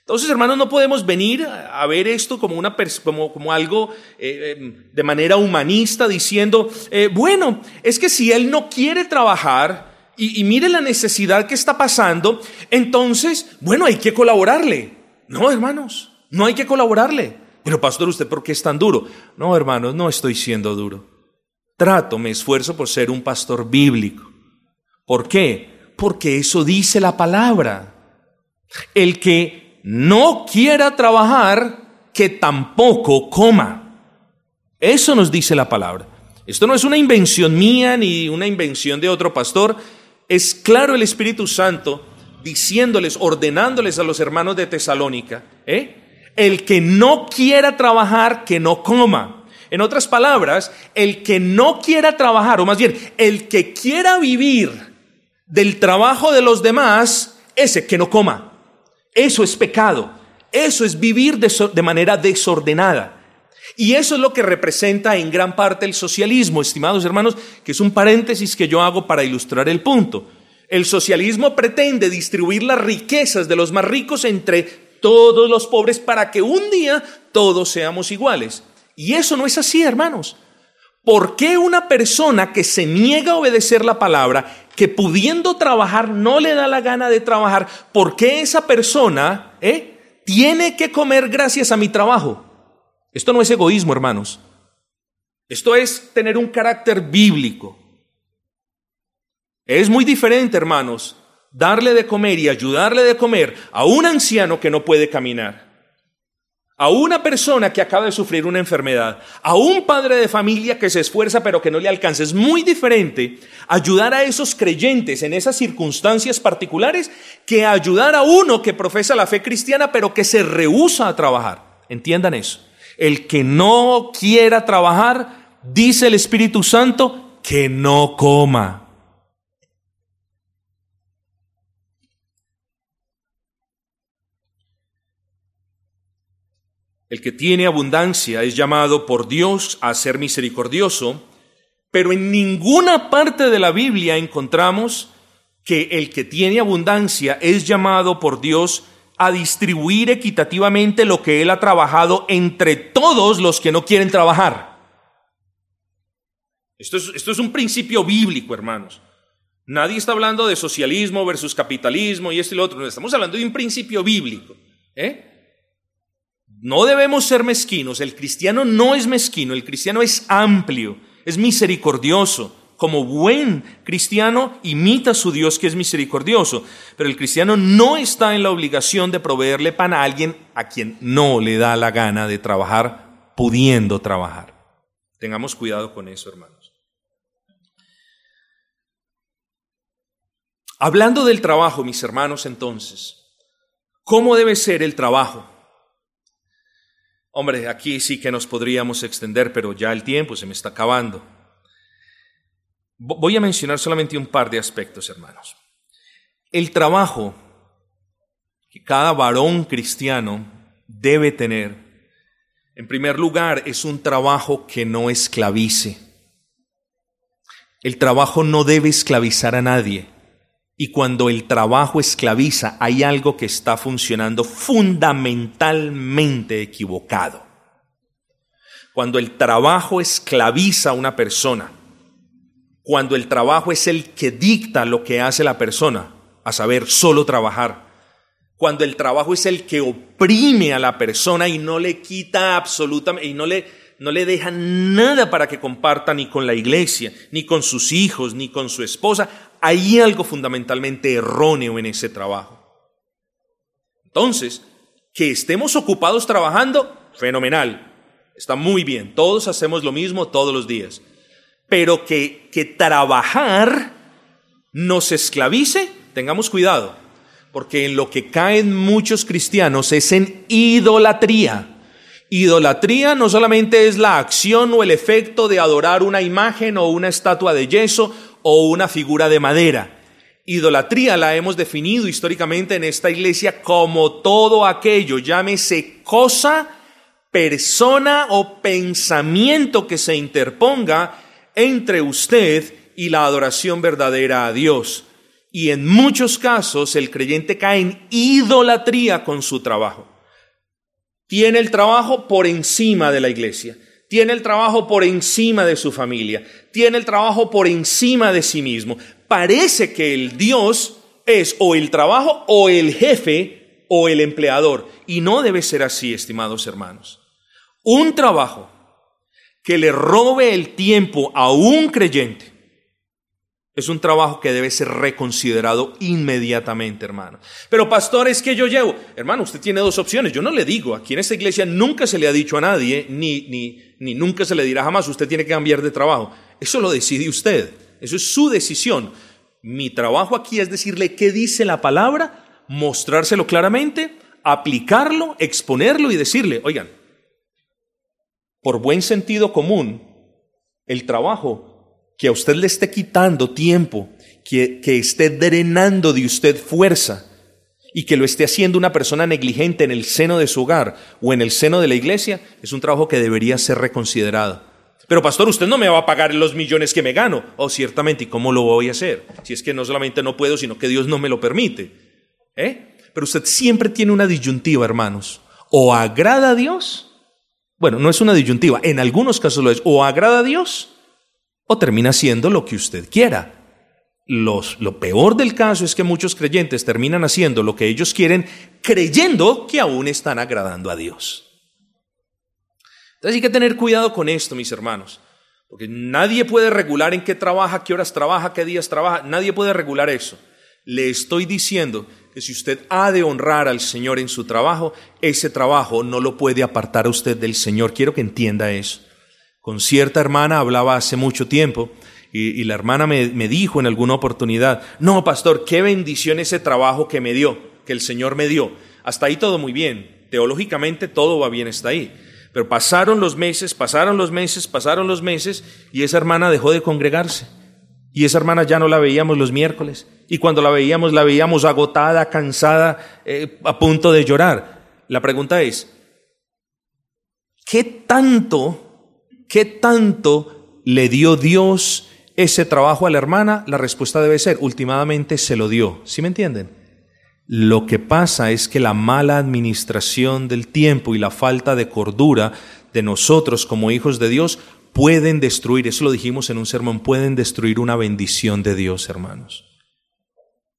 Speaker 1: Entonces, hermanos, no podemos venir a ver esto como, una, como, como algo eh, em, de manera humanista, diciendo, eh, bueno, es que si él no quiere trabajar y mire la necesidad que está pasando, entonces, bueno, hay que colaborarle. No, hermanos, no hay que colaborarle. Pero, pastor, ¿usted por qué es tan duro? No, hermanos, no estoy siendo duro. Trato, me esfuerzo por ser un pastor bíblico. ¿Por qué? Porque eso dice la palabra. El que no quiera trabajar, que tampoco coma. Eso nos dice la palabra. Esto no es una invención mía ni una invención de otro pastor. Es claro el Espíritu Santo diciéndoles, ordenándoles a los hermanos de Tesalónica, ¿eh? el que no quiera trabajar, que no coma. En otras palabras, el que no quiera trabajar, o más bien, el que quiera vivir del trabajo de los demás, ese que no coma. Eso es pecado. Eso es vivir de, manera desordenada. Y eso es lo que representa en gran parte el socialismo, estimados hermanos, que es un paréntesis que yo hago para ilustrar el punto. El socialismo pretende distribuir las riquezas de los más ricos entre todos los pobres para que un día todos seamos iguales. Y eso no es así, hermanos. ¿Por qué una persona que se niega a obedecer la palabra, que pudiendo trabajar no le da la gana de trabajar, por qué esa persona eh, tiene que comer gracias a mi trabajo? Esto no es egoísmo, hermanos. Esto es tener un carácter bíblico. Es muy diferente, hermanos, darle de comer y ayudarle de comer a un anciano que no puede caminar a una persona que acaba de sufrir una enfermedad, a un padre de familia que se esfuerza pero que no le alcanza. Es muy diferente ayudar a esos creyentes en esas circunstancias particulares que ayudar a uno que profesa la fe cristiana pero que se rehúsa a trabajar. Entiendan eso. El que no quiera trabajar, dice el Espíritu Santo, que no coma. El que tiene abundancia es llamado por Dios a ser misericordioso, pero en ninguna parte de la Biblia encontramos que el que tiene abundancia es llamado por Dios a distribuir equitativamente lo que él ha trabajado entre todos los que no quieren trabajar. Esto es, esto es un principio bíblico, hermanos. Nadie está hablando de socialismo versus capitalismo y esto y lo otro. Estamos hablando de un principio bíblico. ¿eh? No debemos ser mezquinos. El cristiano no es mezquino, el cristiano es amplio, es misericordioso. Como buen cristiano imita a su Dios que es misericordioso, pero el cristiano no está en la obligación de proveerle pan a alguien a quien no le da la gana de trabajar pudiendo trabajar. Tengamos cuidado con eso, hermanos. Hablando del trabajo, mis hermanos, entonces, ¿cómo debe ser el trabajo? Hombre, aquí sí que nos podríamos extender, pero ya el tiempo se me está acabando. Voy a mencionar solamente un par de aspectos, hermanos. El trabajo que cada varón cristiano debe tener, en primer lugar, es un trabajo que no esclavice. El trabajo no debe esclavizar a nadie. Y cuando el trabajo esclaviza, hay algo que está funcionando fundamentalmente equivocado. Cuando el trabajo esclaviza a una persona, cuando el trabajo es el que dicta lo que hace la persona, a saber, solo trabajar, cuando el trabajo es el que oprime a la persona y no le quita absolutamente, y no le, no le deja nada para que comparta ni con la iglesia, ni con sus hijos, ni con su esposa, hay algo fundamentalmente erróneo en ese trabajo. Entonces, Que estemos ocupados trabajando, fenomenal, está muy bien, todos hacemos lo mismo todos los días, pero que, que trabajar nos esclavice, tengamos cuidado, porque en lo que caen muchos cristianos es en idolatría. Idolatría no solamente es la acción o el efecto de adorar una imagen o una estatua de yeso o una figura de madera. Idolatría la hemos definido históricamente en esta iglesia como todo aquello, llámese cosa, persona o pensamiento que se interponga entre usted y la adoración verdadera a Dios. Y en muchos casos el creyente cae en idolatría con su trabajo. Tiene el trabajo por encima de la iglesia. Tiene el trabajo por encima de su familia. Tiene el trabajo por encima de sí mismo. Parece que el Dios es o el trabajo o el jefe o el empleador. Y no debe ser así, estimados hermanos. Un trabajo que le robe el tiempo a un creyente es un trabajo que debe ser reconsiderado inmediatamente, hermano. Pero pastor, es que yo llevo, hermano, usted tiene dos opciones. Yo no le digo, aquí en esta iglesia nunca se le ha dicho a nadie, ni, ni, ni nunca se le dirá jamás, usted tiene que cambiar de trabajo. Eso lo decide usted, eso es su decisión. Mi trabajo aquí es decirle qué dice la palabra, mostrárselo claramente, aplicarlo, exponerlo y decirle, oigan, por buen sentido común, el trabajo que a usted le esté quitando tiempo, que, que esté drenando de usted fuerza y que lo esté haciendo una persona negligente en el seno de su hogar o en el seno de la iglesia, es un trabajo que debería ser reconsiderado. Pero pastor, usted no me va a pagar los millones que me gano. Oh, ciertamente, ¿y cómo lo voy a hacer? Si es que no solamente no puedo, sino que Dios no me lo permite. ¿Eh? Pero usted siempre tiene una disyuntiva, hermanos. O agrada a Dios. Bueno, no es una disyuntiva, en algunos casos lo es. O agrada a Dios o termina siendo lo que usted quiera. Los, lo peor del caso es que muchos creyentes terminan haciendo lo que ellos quieren creyendo que aún están agradando a Dios. Entonces hay que tener cuidado con esto, mis hermanos, porque nadie puede regular en qué trabaja, qué horas trabaja, qué días trabaja, nadie puede regular eso. Le estoy diciendo que si usted ha de honrar al Señor en su trabajo, ese trabajo no lo puede apartar a usted del Señor. Quiero que entienda eso. Con cierta hermana hablaba hace mucho tiempo y, la hermana me, me, dijo en alguna oportunidad, no, pastor, qué bendición ese trabajo que me dio, que el Señor me dio. Hasta ahí todo muy bien, teológicamente todo va bien hasta ahí. Pero pasaron los meses, pasaron los meses, pasaron los meses y esa hermana dejó de congregarse. Y esa hermana ya no la veíamos los miércoles. Y cuando la veíamos, la veíamos agotada, cansada, eh, a punto de llorar. La pregunta es, ¿qué tanto ¿Qué tanto le dio Dios ese trabajo a la hermana? La respuesta debe ser, últimamente se lo dio. ¿Sí me entienden? Lo que pasa es que la mala administración del tiempo y la falta de cordura de nosotros como hijos de Dios pueden destruir, eso lo dijimos en un sermón, pueden destruir una bendición de Dios, hermanos.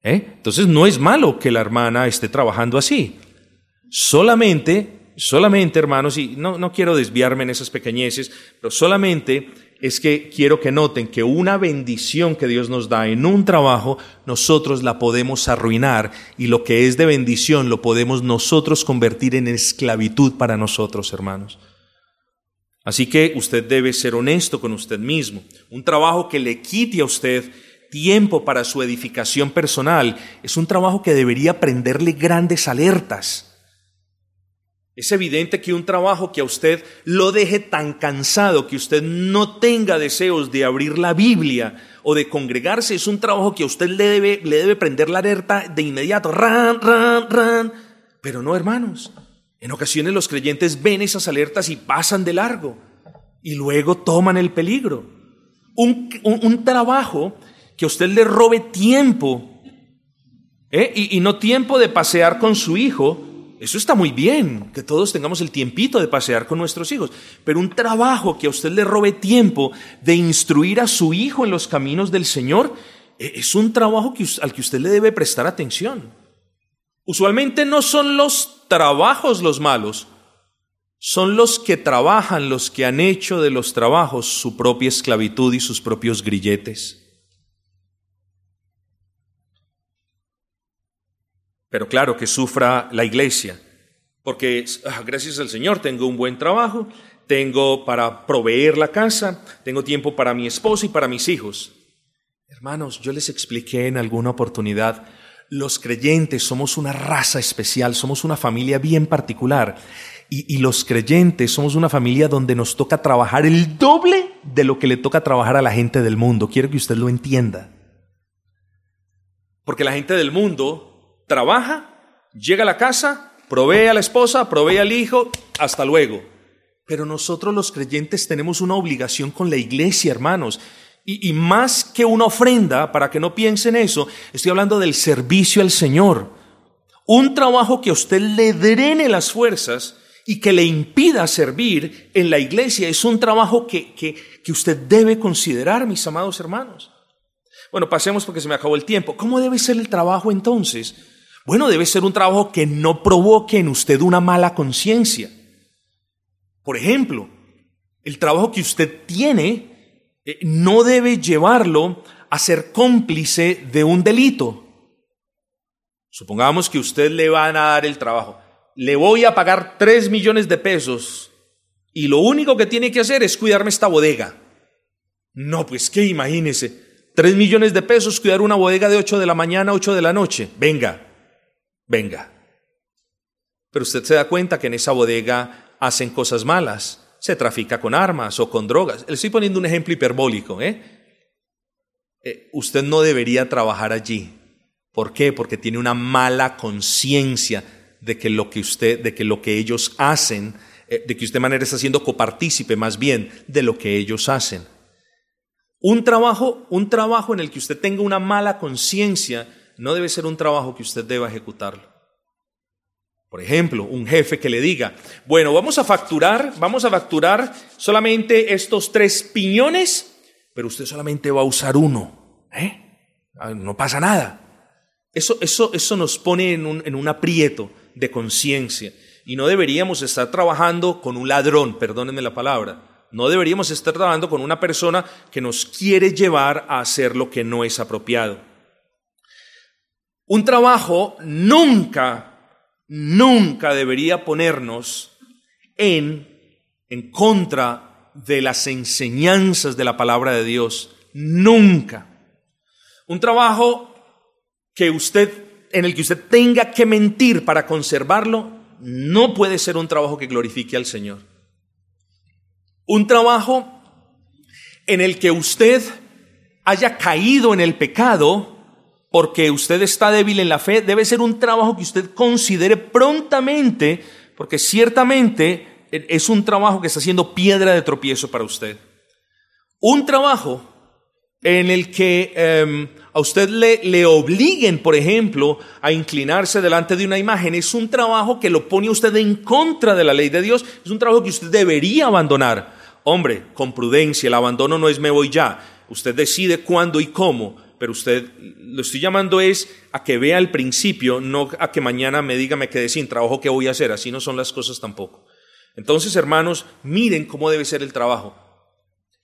Speaker 1: ¿Eh? Entonces no es malo que la hermana esté trabajando así. Solamente solamente, hermanos, y no, no quiero desviarme en esas pequeñeces, pero solamente es que quiero que noten que una bendición que Dios nos da en un trabajo, nosotros la podemos arruinar y lo que es de bendición lo podemos nosotros convertir en esclavitud para nosotros, hermanos. Así que usted debe ser honesto con usted mismo. Un trabajo que le quite a usted tiempo para su edificación personal es un trabajo que debería prenderle grandes alertas. Es evidente que un trabajo que a usted lo deje tan cansado, que usted no tenga deseos de abrir la Biblia o de congregarse, es un trabajo que a usted le debe, le debe prender la alerta de inmediato. Ran, ran, ran. Pero no, hermanos. En ocasiones los creyentes ven esas alertas y pasan de largo y luego toman el peligro. Un, un, trabajo que a usted le robe tiempo ¿eh? y, y no tiempo de pasear con su hijo, eso está muy bien, que todos tengamos el tiempito de pasear con nuestros hijos, pero un trabajo que a usted le robe tiempo de instruir a su hijo en los caminos del Señor, e, es un trabajo al que usted le debe prestar atención. Usualmente no son los trabajos los malos, son los que trabajan, los que han hecho de los trabajos su propia esclavitud y sus propios grilletes. Pero claro que sufra la iglesia Porque ah, gracias al Señor tengo un buen trabajo, tengo para proveer la casa, tengo tiempo para mi esposa y para mis hijos. Hermanos, yo les expliqué en alguna oportunidad, los creyentes somos una raza especial, somos una familia bien particular. Y, y, los creyentes somos una familia donde nos toca trabajar el doble de lo que le toca trabajar a la gente del mundo. Quiero que usted lo entienda. Porque la gente del mundo trabaja, llega a la casa, provee a la esposa, provee al hijo, hasta luego. Pero nosotros los creyentes tenemos una obligación con la iglesia, hermanos. Y, más que una ofrenda, para que no piensen eso, estoy hablando del servicio al Señor. Un trabajo que a usted le drene las fuerzas y que le impida servir en la iglesia es un trabajo que, que, que usted debe considerar, mis amados hermanos. Bueno, pasemos porque se me acabó el tiempo. ¿Cómo debe ser el trabajo entonces? Bueno, debe ser un trabajo que no provoque en usted una mala conciencia. Por ejemplo, el trabajo que usted tiene eh, no debe llevarlo a ser cómplice de un delito. Supongamos que usted le van a dar el trabajo. Le voy a pagar 3 millones de pesos y lo único que tiene que hacer es cuidarme esta bodega. No, pues qué, imagínese. 3 millones de pesos, cuidar una bodega de 8 de la mañana a 8 de la noche. Venga, venga. Pero usted se da cuenta que en esa bodega hacen cosas malas se trafica con armas o con drogas. Le estoy poniendo un ejemplo hiperbólico. ¿eh? ¿eh? usted no debería trabajar allí. ¿Por qué? Porque tiene una mala conciencia de que lo que usted, de que lo que ellos hacen, eh, de que usted manera está siendo copartícipe más bien de lo que ellos hacen. Un trabajo, un trabajo en el que usted tenga una mala conciencia no debe ser un trabajo que usted deba ejecutarlo. Por ejemplo, un jefe que le diga, bueno, vamos a facturar, vamos a facturar solamente estos tres piñones, pero usted solamente va a usar uno. ¿eh? Ah, no pasa nada. Eso, eso, eso nos pone en un, en un aprieto de conciencia. Y no deberíamos estar trabajando con un ladrón, perdónenme la palabra. No deberíamos estar trabajando con una persona que nos quiere llevar a hacer lo que no es apropiado. Un trabajo nunca nunca debería ponernos en, en contra de las enseñanzas de la palabra de Dios. Nunca. Un trabajo que usted, en el que usted tenga que mentir para conservarlo, no puede ser un trabajo que glorifique al Señor. Un trabajo en el que usted haya caído en el pecado porque usted está débil en la fe, debe ser un trabajo que usted considere prontamente, porque ciertamente es un trabajo que está siendo piedra de tropiezo para usted. Un trabajo en el que em, a usted le, le obliguen, por ejemplo, a inclinarse delante de una imagen, es un trabajo que lo pone usted en contra de la ley de Dios, es un trabajo que usted debería abandonar. Hombre, con prudencia, el abandono no es me voy ya, usted decide cuándo y cómo, pero usted lo estoy llamando es a que vea el principio, no a que mañana me diga me quedé sin trabajo, ¿qué voy a hacer? Así no son las cosas tampoco. Entonces, hermanos, miren cómo debe ser el trabajo.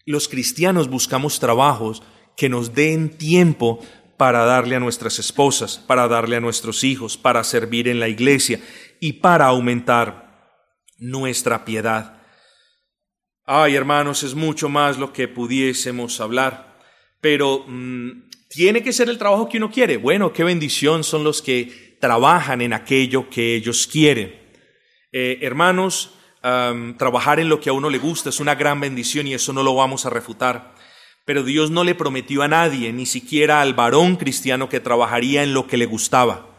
Speaker 1: Los cristianos buscamos trabajos que nos den tiempo para darle a nuestras esposas, para darle a nuestros hijos, para servir en la iglesia y para aumentar nuestra piedad. Ay, hermanos, es mucho más lo que pudiésemos hablar, pero mm, tiene que ser el trabajo que uno quiere. Bueno, qué bendición son los que trabajan en aquello que ellos quieren. Eh, hermanos, trabajar en lo que a uno le gusta es una gran bendición y eso no lo vamos a refutar. Pero Dios no le prometió a nadie, ni siquiera al varón cristiano, que trabajaría en lo que le gustaba.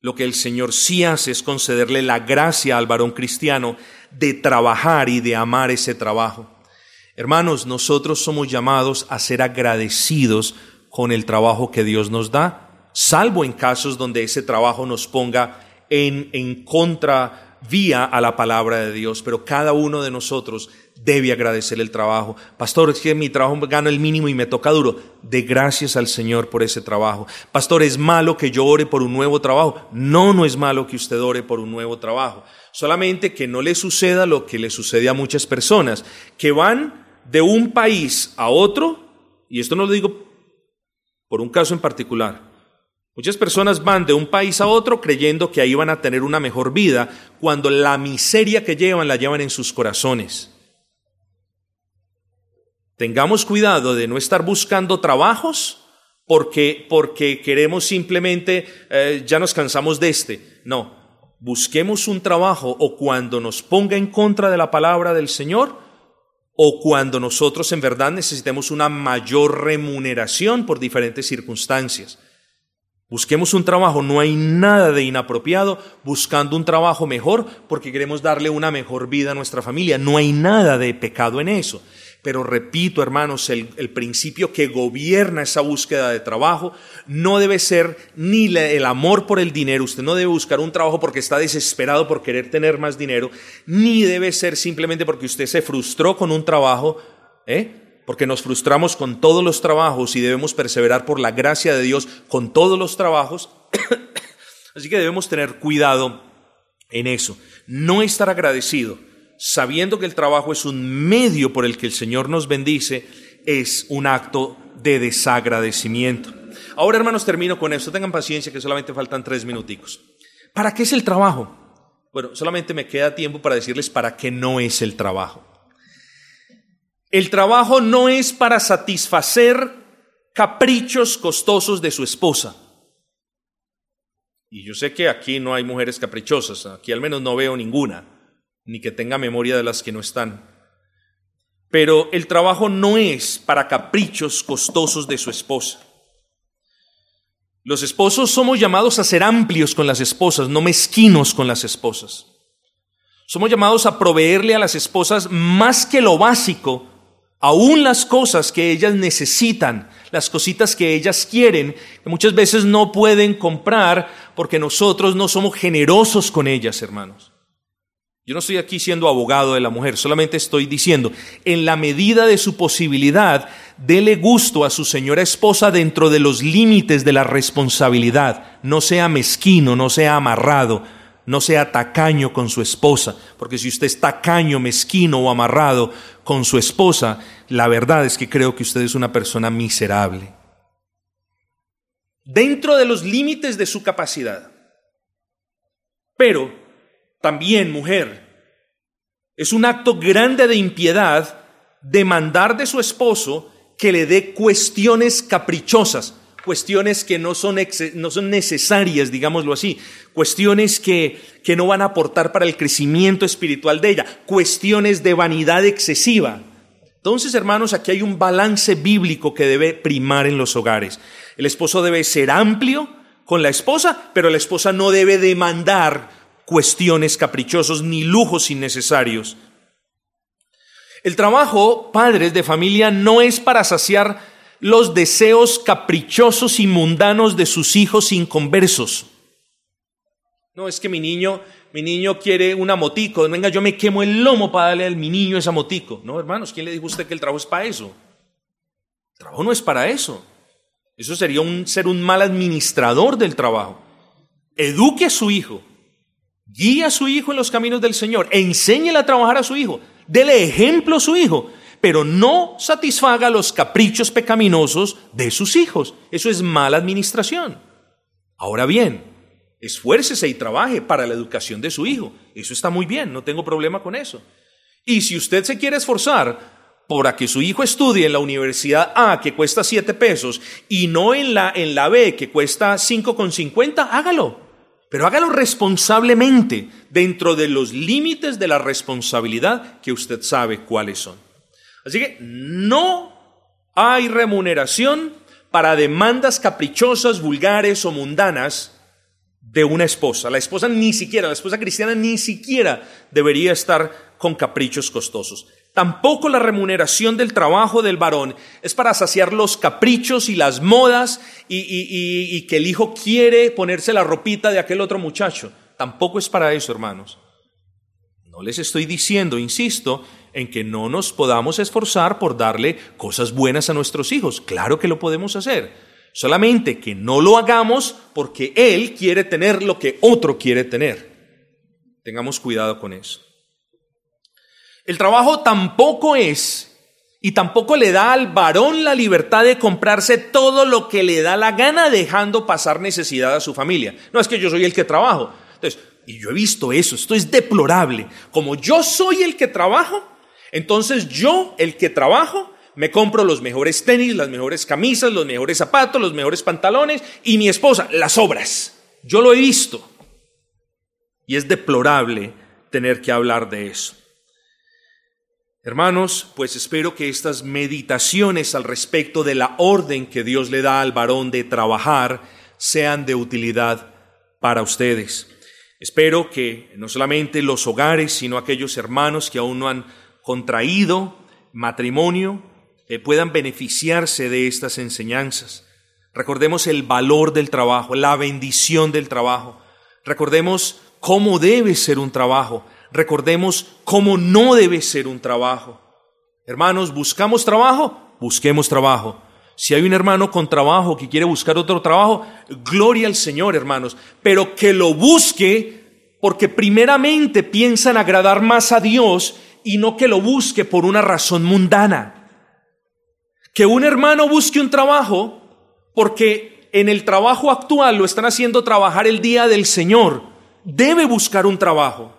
Speaker 1: Lo que el Señor sí hace es concederle la gracia al varón cristiano de trabajar y de amar ese trabajo. Hermanos, nosotros somos llamados a ser agradecidos con el trabajo que Dios nos da, salvo en casos donde ese trabajo nos ponga en, en contravía a la palabra de Dios, pero cada uno de nosotros debe agradecer el trabajo. Pastor, es que mi trabajo gana el mínimo y me toca duro. De gracias al Señor por ese trabajo. Pastor, ¿es malo que yo ore por un nuevo trabajo? No, no es malo que usted ore por un nuevo trabajo. Solamente que no le suceda lo que le sucede a muchas personas, que van de un país a otro, y esto no lo digo por un caso en particular, Muchas personas van de un país a otro creyendo que ahí van a tener una mejor vida, cuando la miseria que llevan la llevan en sus corazones. Tengamos cuidado de no estar buscando trabajos porque, porque queremos simplemente, eh, ya nos cansamos de este. No, busquemos un trabajo o cuando nos ponga en contra de la palabra del Señor o cuando nosotros en verdad necesitemos una mayor remuneración por diferentes circunstancias. Busquemos un trabajo, no hay nada de inapropiado buscando un trabajo mejor porque queremos darle una mejor vida a nuestra familia. No hay nada de pecado en eso. Pero repito, hermanos, el, principio que gobierna esa búsqueda de trabajo no debe ser ni el amor por el dinero. Usted no debe buscar un trabajo porque está desesperado por querer tener más dinero, ni debe ser simplemente porque usted se frustró con un trabajo, ¿eh? porque nos frustramos con todos los trabajos y debemos perseverar por la gracia de Dios con todos los trabajos. *coughs* Así que debemos tener cuidado en eso. No estar agradecido, sabiendo que el trabajo es un medio por el que el Señor nos bendice, es un acto de desagradecimiento. Ahora, hermanos, termino con esto. Tengan paciencia que solamente faltan tres minuticos. ¿Para qué es el trabajo? Bueno, solamente me queda tiempo para decirles para qué no es el trabajo. El trabajo no es para satisfacer caprichos costosos de su esposa. Y yo sé que aquí no hay mujeres caprichosas, aquí al menos no veo ninguna, ni que tenga memoria de las que no están. Pero el trabajo no es para caprichos costosos de su esposa. Los esposos somos llamados a ser amplios con las esposas, no mezquinos con las esposas. Somos llamados a proveerle a las esposas más que lo básico aún las cosas que ellas necesitan, las cositas que ellas quieren, que muchas veces no pueden comprar porque nosotros no somos generosos con ellas, hermanos. Yo no estoy aquí siendo abogado de la mujer, solamente estoy diciendo, en la medida de su posibilidad, dele gusto a su señora esposa dentro de los límites de la responsabilidad, no sea mezquino, no sea amarrado, no sea tacaño con su esposa, porque si usted es tacaño, mezquino o amarrado con su esposa, la verdad es que creo que usted es una persona miserable. Dentro de los límites de su capacidad. Pero también, mujer, es un acto grande de impiedad demandar de su esposo que le dé cuestiones caprichosas cuestiones que no son, no son necesarias, digámoslo así, cuestiones que, que no van a aportar para el crecimiento espiritual de ella, cuestiones de vanidad excesiva. Entonces, hermanos, aquí hay un balance bíblico que debe primar en los hogares. El esposo debe ser amplio con la esposa, pero la esposa no debe demandar cuestiones caprichosos ni lujos innecesarios. El trabajo, padres de familia, no es para saciar los deseos caprichosos y mundanos de sus hijos inconversos. No, es que mi niño, mi niño quiere una motico. Venga, yo me quemo el lomo para darle a mi niño esa motico. No, hermanos, ¿quién le dijo a usted que el trabajo es para eso? El trabajo no es para eso. Eso sería un, ser un mal administrador del trabajo. Eduque a su hijo. Guíe a su hijo en los caminos del Señor. Enséñele a trabajar a su hijo. Dele ejemplo a su hijo pero no satisfaga los caprichos pecaminosos de sus hijos. Eso es mala administración. Ahora bien, esfuércese y trabaje para la educación de su hijo. Eso está muy bien, no tengo problema con eso. Y si usted se quiere esforzar para que su hijo estudie en la universidad A, que cuesta 7 pesos, y no en la, en la B, que cuesta 5,50, hágalo. Pero hágalo responsablemente, dentro de los límites de la responsabilidad que usted sabe cuáles son. Así que no hay remuneración para demandas caprichosas, vulgares o mundanas de una esposa. La esposa ni siquiera, la esposa cristiana ni siquiera debería estar con caprichos costosos. Tampoco la remuneración del trabajo del varón es para saciar los caprichos y las modas y, que el hijo quiere ponerse la ropita de aquel otro muchacho. Tampoco es para eso, hermanos. No les estoy diciendo, insisto, en que no nos podamos esforzar por darle cosas buenas a nuestros hijos. Claro que lo podemos hacer. Solamente que no lo hagamos porque Él quiere tener lo que otro quiere tener. Tengamos cuidado con eso. El trabajo tampoco es Y tampoco le da al varón la libertad de comprarse todo lo que le da la gana dejando pasar necesidad a su familia. No es que yo soy el que trabajo. Entonces, y yo he visto eso, esto es deplorable. Como yo soy el que trabajo, entonces yo, el que trabajo, me compro los mejores tenis, las mejores camisas, los mejores zapatos, los mejores pantalones y mi esposa, las obras. Yo lo he visto. Y es deplorable tener que hablar de eso. Hermanos, pues espero que estas meditaciones al respecto de la orden que Dios le da al varón de trabajar sean de utilidad para ustedes. Espero que no solamente los hogares, sino aquellos hermanos que aún no han contraído matrimonio, eh, puedan beneficiarse de estas enseñanzas. Recordemos el valor del trabajo, la bendición del trabajo. Recordemos cómo debe ser un trabajo recordemos cómo no debe ser un trabajo. Hermanos, ¿buscamos trabajo? Busquemos trabajo. Si hay un hermano con trabajo que quiere buscar otro trabajo, gloria al Señor, hermanos, pero que lo busque porque primeramente piensa en agradar más a Dios y no que lo busque por una razón mundana. Que un hermano busque un trabajo porque en el trabajo actual lo están haciendo trabajar el día del Señor. Debe buscar un trabajo.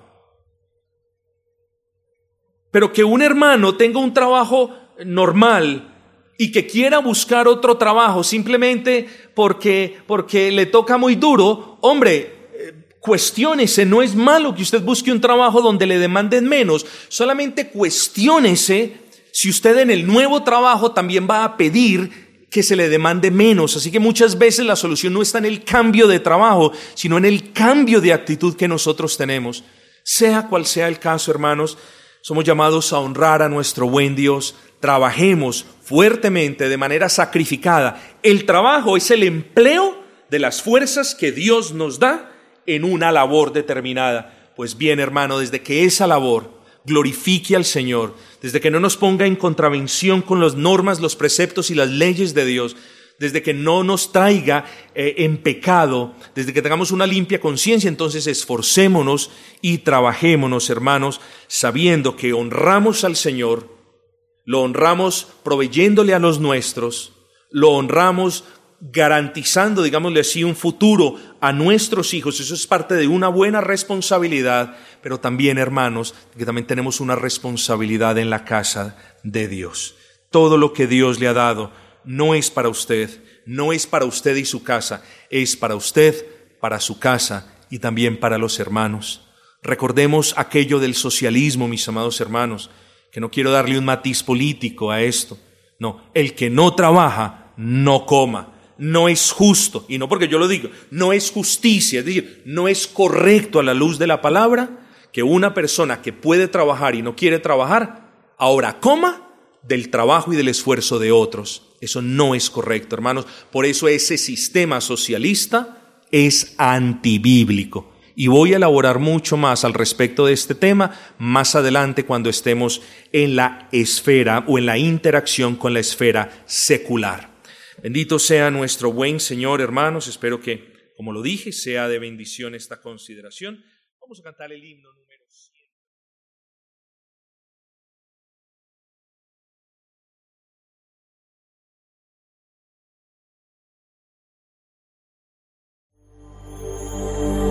Speaker 1: Pero que un hermano tenga un trabajo normal y que quiera buscar otro trabajo simplemente porque, porque le toca muy duro, hombre, eh, cuestiónese, no es malo que usted busque un trabajo donde le demanden menos, solamente cuestiónese si usted en el nuevo trabajo también va a pedir que se le demande menos. Así que muchas veces la solución no está en el cambio de trabajo, sino en el cambio de actitud que nosotros tenemos. Sea cual sea el caso, hermanos, somos llamados a honrar a nuestro buen Dios. Trabajemos fuertemente, de manera sacrificada. El trabajo es el empleo de las fuerzas que Dios nos da en una labor determinada. Pues bien, hermano, desde que esa labor glorifique al Señor, desde que no nos ponga en contravención con las normas, los preceptos y las leyes de Dios, desde que no nos traiga eh, en pecado, desde que tengamos una limpia conciencia, entonces esforcémonos y trabajémonos, hermanos, sabiendo que honramos al Señor, lo honramos proveyéndole a los nuestros, lo honramos garantizando, digámosle así, un futuro a nuestros hijos. Eso es parte de una buena responsabilidad, pero también, hermanos, que también tenemos una responsabilidad en la casa de Dios. Todo lo que Dios le ha dado no es para usted, no es para usted y su casa, es para usted, para su casa y también para los hermanos. Recordemos aquello del socialismo, mis amados hermanos, que no quiero darle un matiz político a esto. No, el que no trabaja, no coma. No es justo, y no porque yo lo digo, no es justicia, es decir, no es correcto a la luz de la palabra que una persona que puede trabajar y no quiere trabajar, ahora coma del trabajo y del esfuerzo de otros. Eso no es correcto, hermanos. Por eso ese sistema socialista es antibíblico. Y voy a elaborar mucho más al respecto de este tema más adelante cuando estemos en la esfera o en la interacción con la esfera secular. Bendito sea nuestro buen Señor, hermanos. Espero que, como lo dije, sea de bendición esta consideración. Vamos a cantar el himno. Música